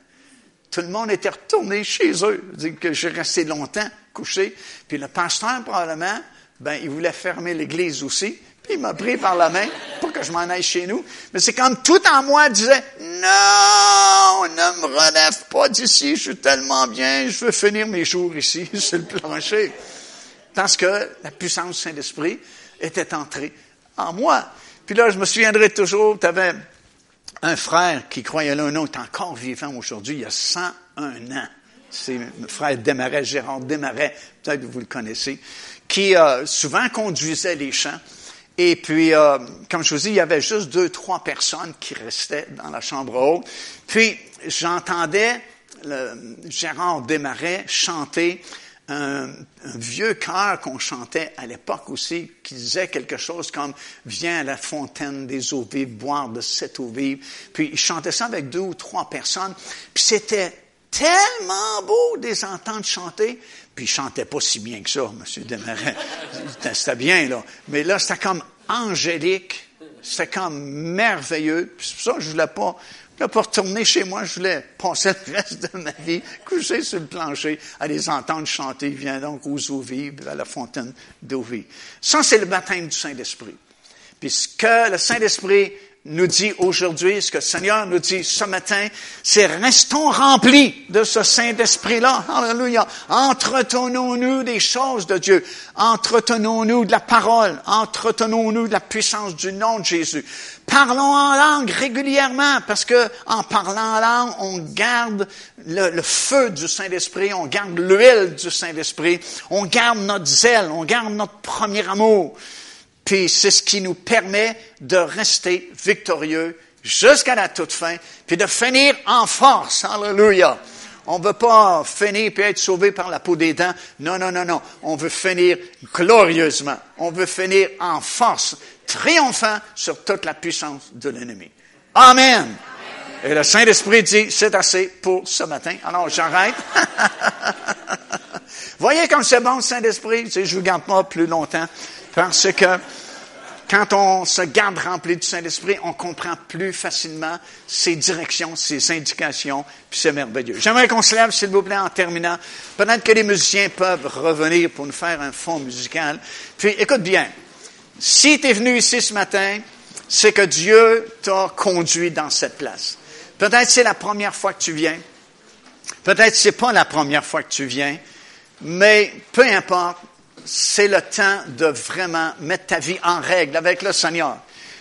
Tout le monde était retourné chez eux. que j'ai resté longtemps couché. Puis le pasteur, probablement, ben, il voulait fermer l'église aussi. Puis il m'a pris par la main pour que je m'en aille chez nous. Mais c'est comme tout en moi disait, non, ne me relève pas d'ici, je suis tellement bien, je veux finir mes jours ici, sur le plancher. Parce que la puissance du Saint-Esprit était entrée en moi. Puis là, je me souviendrai toujours, tu avais un frère qui croyait là, un est encore vivant aujourd'hui, il y a 101 ans. C'est le frère Desmarais, Gérard Desmarais, peut-être que vous le connaissez, qui euh, souvent conduisait les champs. Et puis, euh, comme je vous dis, il y avait juste deux, trois personnes qui restaient dans la chambre haute. Puis, j'entendais Gérard Desmarais chanter un, vieux chœur qu'on chantait à l'époque aussi, qui disait quelque chose comme Viens à la fontaine des eaux vives, boire de cette eau vive. Puis il chantait ça avec deux ou trois personnes. Puis c'était tellement beau de les entendre chanter. Puis il chantait pas si bien que ça, M. Desmarais. C'était bien, là. Mais là, c'était comme angélique. C'était comme merveilleux. Puis c'est pour ça que je voulais pas Là, pour retourner chez moi, je voulais passer le reste de ma vie couché sur le plancher à les entendre chanter. Viens donc aux eaux vives, à la fontaine d'eau vive. Ça, c'est le baptême du Saint-Esprit. Puis ce que le Saint-Esprit nous dit aujourd'hui, ce que le Seigneur nous dit ce matin, c'est restons remplis de ce Saint-Esprit-là. Alléluia. Entretenons-nous des choses de Dieu. Entretenons-nous de la parole. Entretenons-nous de la puissance du nom de Jésus. Parlons en langue régulièrement parce que en parlant en langue, on garde le, feu du Saint-Esprit, on garde l'huile du Saint-Esprit, on garde notre zèle, on garde notre premier amour. Puis c'est ce qui nous permet de rester victorieux jusqu'à la toute fin, puis de finir en force. Alléluia. On ne veut pas finir puis être sauvé par la peau des dents. Non, non, non, non. On veut finir glorieusement. On veut finir en force, triomphant sur toute la puissance de l'ennemi. Amen. Et le Saint-Esprit dit, c'est assez pour ce matin. Alors, j'arrête. Voyez comme c'est bon, Saint-Esprit. Je ne vous garde pas plus longtemps. Parce que quand on se garde rempli du Saint-Esprit, on comprend plus facilement ses directions, ses indications, puis c'est merveilleux. J'aimerais qu'on se lève, s'il vous plaît, en terminant. Peut-être que les musiciens peuvent revenir pour nous faire un fond musical. Puis, écoute bien. Si tu es venu ici ce matin, c'est que Dieu t'a conduit dans cette place. Peut-être c'est la première fois que tu viens. Peut-être c'est pas la première fois que tu viens. Mais peu importe, c'est le temps de vraiment mettre ta vie en règle avec le Seigneur.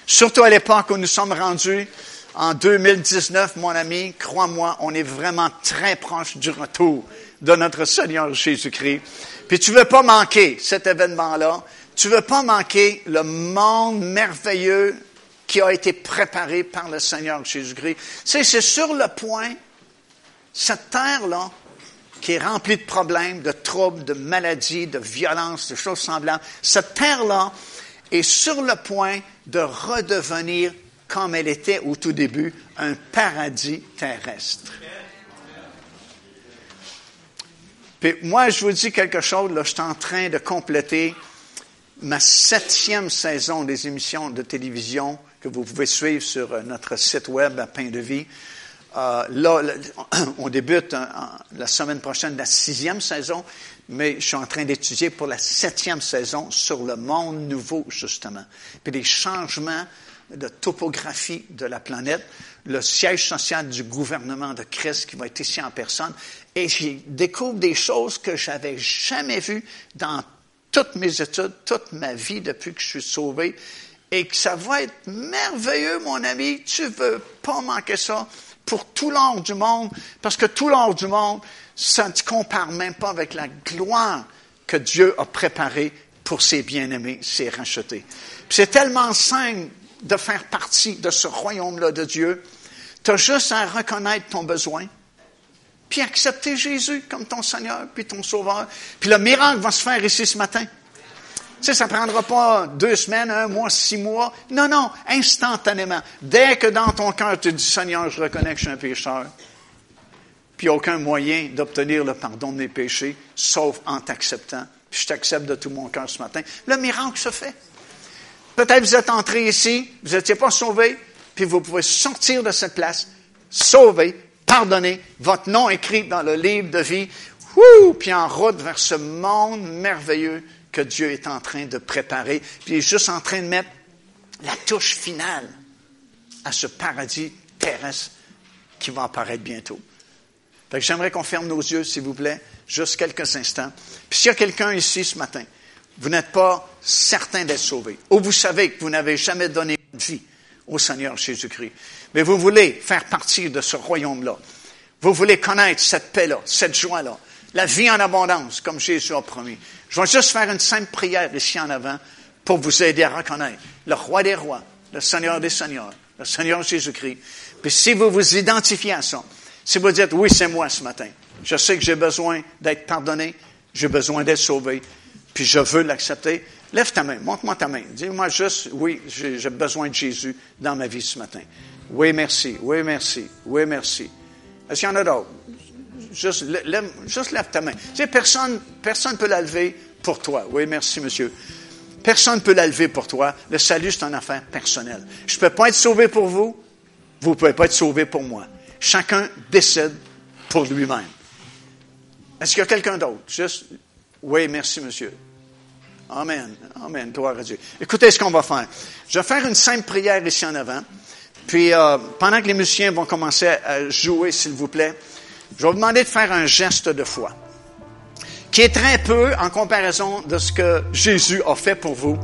Surtout à l'époque où nous sommes rendus en 2019, mon ami, crois-moi, on est vraiment très proche du retour de notre Seigneur Jésus-Christ. Puis tu veux pas manquer cet événement-là. Tu veux pas manquer le monde merveilleux qui a été préparé par le Seigneur Jésus-Christ. C'est, c'est sur le point, cette terre-là, qui est remplie de problèmes, de troubles, de maladies, de violences, de choses semblables, cette terre-là est sur le point de redevenir comme elle était au tout début, un paradis terrestre. Puis moi, je vous dis quelque chose, là, je suis en train de compléter ma septième saison des émissions de télévision que vous pouvez suivre sur euh, notre site web à Pain de Vie. Euh, là, on débute la semaine prochaine la sixième saison, mais je suis en train d'étudier pour la septième saison sur le monde nouveau, justement. Puis des changements de topographie de la planète, le siège social du gouvernement de Christ qui va être ici en personne, et j'y découvre des choses que j'avais jamais vues dans toutes mes études, toute ma vie depuis que je suis sauvé, et que ça va être merveilleux, mon ami. Tu veux pas manquer ça pour tout l'or du monde, parce que tout l'or du monde, ça ne compare même pas avec la gloire que Dieu a préparée pour ses bien-aimés, ses rachetés. C'est tellement simple de faire partie de ce royaume-là de Dieu. Tu as juste à reconnaître ton besoin, puis accepter Jésus comme ton Seigneur, puis ton Sauveur. Puis le miracle va se faire ici ce matin. Sais, ça ne prendra pas deux semaines, un mois, six mois. Non, non, instantanément. Dès que dans ton cœur tu dis, Seigneur, je reconnais que je suis un pécheur, puis aucun moyen d'obtenir le pardon de mes péchés, sauf en t'acceptant. Puis je t'accepte de tout mon cœur ce matin. Le miracle se fait. Peut-être vous êtes entré ici, vous n'étiez pas sauvé, puis vous pouvez sortir de cette place, sauvé, pardonné, votre nom écrit dans le livre de vie, puis en route vers ce monde merveilleux que Dieu est en train de préparer, puis il est juste en train de mettre la touche finale à ce paradis terrestre qui va apparaître bientôt. j'aimerais qu'on ferme nos yeux, s'il vous plaît, juste quelques instants. Puis s'il y a quelqu'un ici ce matin vous n'êtes pas certain d'être sauvé, ou vous savez que vous n'avez jamais donné vie au Seigneur Jésus-Christ, mais vous voulez faire partie de ce royaume-là. Vous voulez connaître cette paix-là, cette joie-là, la vie en abondance, comme Jésus a promis. Je vais juste faire une simple prière ici en avant pour vous aider à reconnaître le roi des rois, le Seigneur des seigneurs, le Seigneur Jésus-Christ. Puis si vous vous identifiez à ça, si vous dites, oui, c'est moi ce matin, je sais que j'ai besoin d'être pardonné, j'ai besoin d'être sauvé, puis je veux l'accepter, lève ta main, montre-moi ta main. Dis-moi juste, oui, j'ai besoin de Jésus dans ma vie ce matin. Oui, merci, oui, merci, oui, merci. Est-ce qu'il y en a d'autres? Juste lève, ta main. Personne personne peut la lever pour toi. Oui, merci, monsieur. Personne ne peut la lever pour toi. Le salut, c'est une affaire personnelle. Je ne peux pas être sauvé pour vous. Vous ne pouvez pas être sauvé pour moi. Chacun décide pour lui-même. Est-ce qu'il y a quelqu'un d'autre? Juste, oui, merci, monsieur. Amen. Amen. Gloire à Dieu. Écoutez ce qu'on va faire. Je vais faire une simple prière ici en avant. Puis, euh, pendant que les musiciens vont commencer à jouer, s'il vous plaît, je vais vous demander de faire un geste de foi, qui est très peu en comparaison de ce que Jésus a fait pour vous.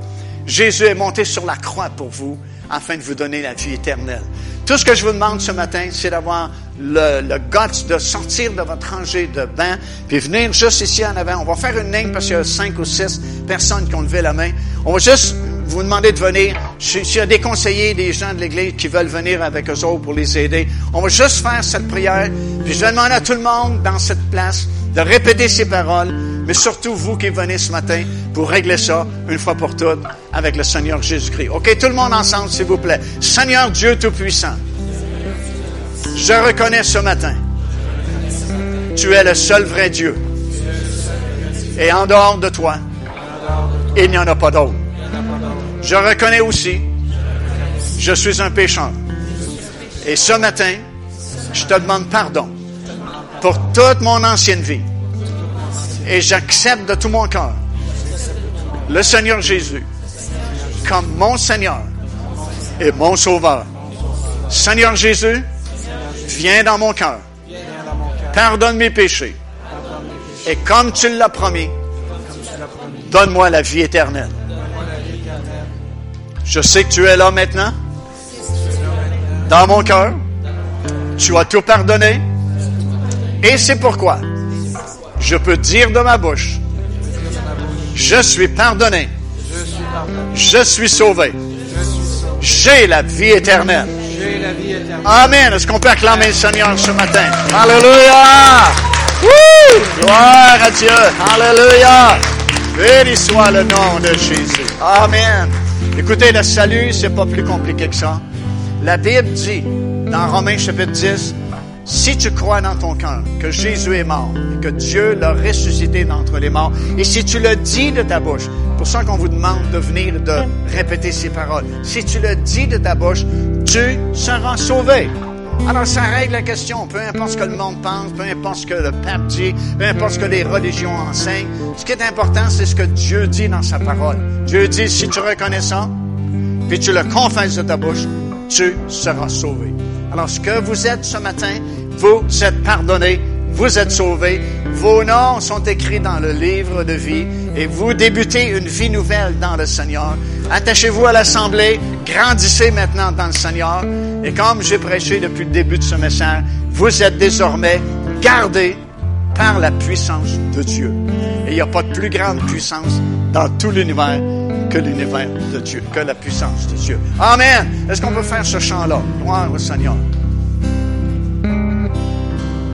Jésus est monté sur la croix pour vous afin de vous donner la vie éternelle. Tout ce que je vous demande ce matin, c'est d'avoir le, le de sortir de votre rangée de bain, puis venir juste ici en avant. On va faire une ligne parce qu'il y a cinq ou six personnes qui ont levé la main. On va juste vous demander de venir. S'il y a des conseillers, des gens de l'Église qui veulent venir avec eux autres pour les aider, on va juste faire cette prière. Puis je vais demander à tout le monde dans cette place de répéter ces paroles, mais surtout vous qui venez ce matin pour régler ça une fois pour toutes avec le Seigneur Jésus-Christ. OK, tout le monde ensemble, s'il vous plaît. Seigneur Dieu Tout-Puissant, je reconnais ce matin, tu es le seul vrai Dieu. Et en dehors de toi, il n'y en a pas d'autre. Je reconnais aussi, je suis un pécheur. Et ce matin, je te demande pardon pour toute mon ancienne vie. Et j'accepte de tout mon cœur le Seigneur Jésus comme mon Seigneur et mon Sauveur. Seigneur Jésus, viens dans mon cœur. Pardonne mes péchés. Et comme tu l'as promis, Donne-moi la vie éternelle. Je sais que tu es là maintenant. Dans mon cœur. Tu as tout pardonné. Et c'est pourquoi je peux dire de ma bouche, je suis pardonné. Je suis sauvé. J'ai la vie éternelle. Amen. Est-ce qu'on peut acclamer le Seigneur ce matin? Alléluia! Gloire à Dieu. Alléluia. Béni soit le nom de Jésus. Amen. Écoutez, le salut, c'est pas plus compliqué que ça. La Bible dit, dans Romains chapitre 10, si tu crois dans ton cœur que Jésus est mort et que Dieu l'a ressuscité d'entre les morts, et si tu le dis de ta bouche, pour ça qu'on vous demande de venir de répéter ces paroles, si tu le dis de ta bouche, tu seras sauvé. Alors ça règle la question, peu importe ce que le monde pense, peu importe ce que le pape dit, peu importe ce que les religions enseignent, ce qui est important, c'est ce que Dieu dit dans sa parole. Dieu dit, si tu reconnais ça, puis tu le confesses de ta bouche, tu seras sauvé. Alors ce que vous êtes ce matin, vous êtes pardonné, vous êtes sauvés, vos noms sont écrits dans le livre de vie et vous débutez une vie nouvelle dans le Seigneur. Attachez-vous à l'Assemblée, grandissez maintenant dans le Seigneur. Et comme j'ai prêché depuis le début de ce message, vous êtes désormais gardés par la puissance de Dieu. Et il n'y a pas de plus grande puissance dans tout l'univers que l'univers de Dieu, que la puissance de Dieu. Amen. Est-ce qu'on peut faire ce chant-là? Gloire au Seigneur.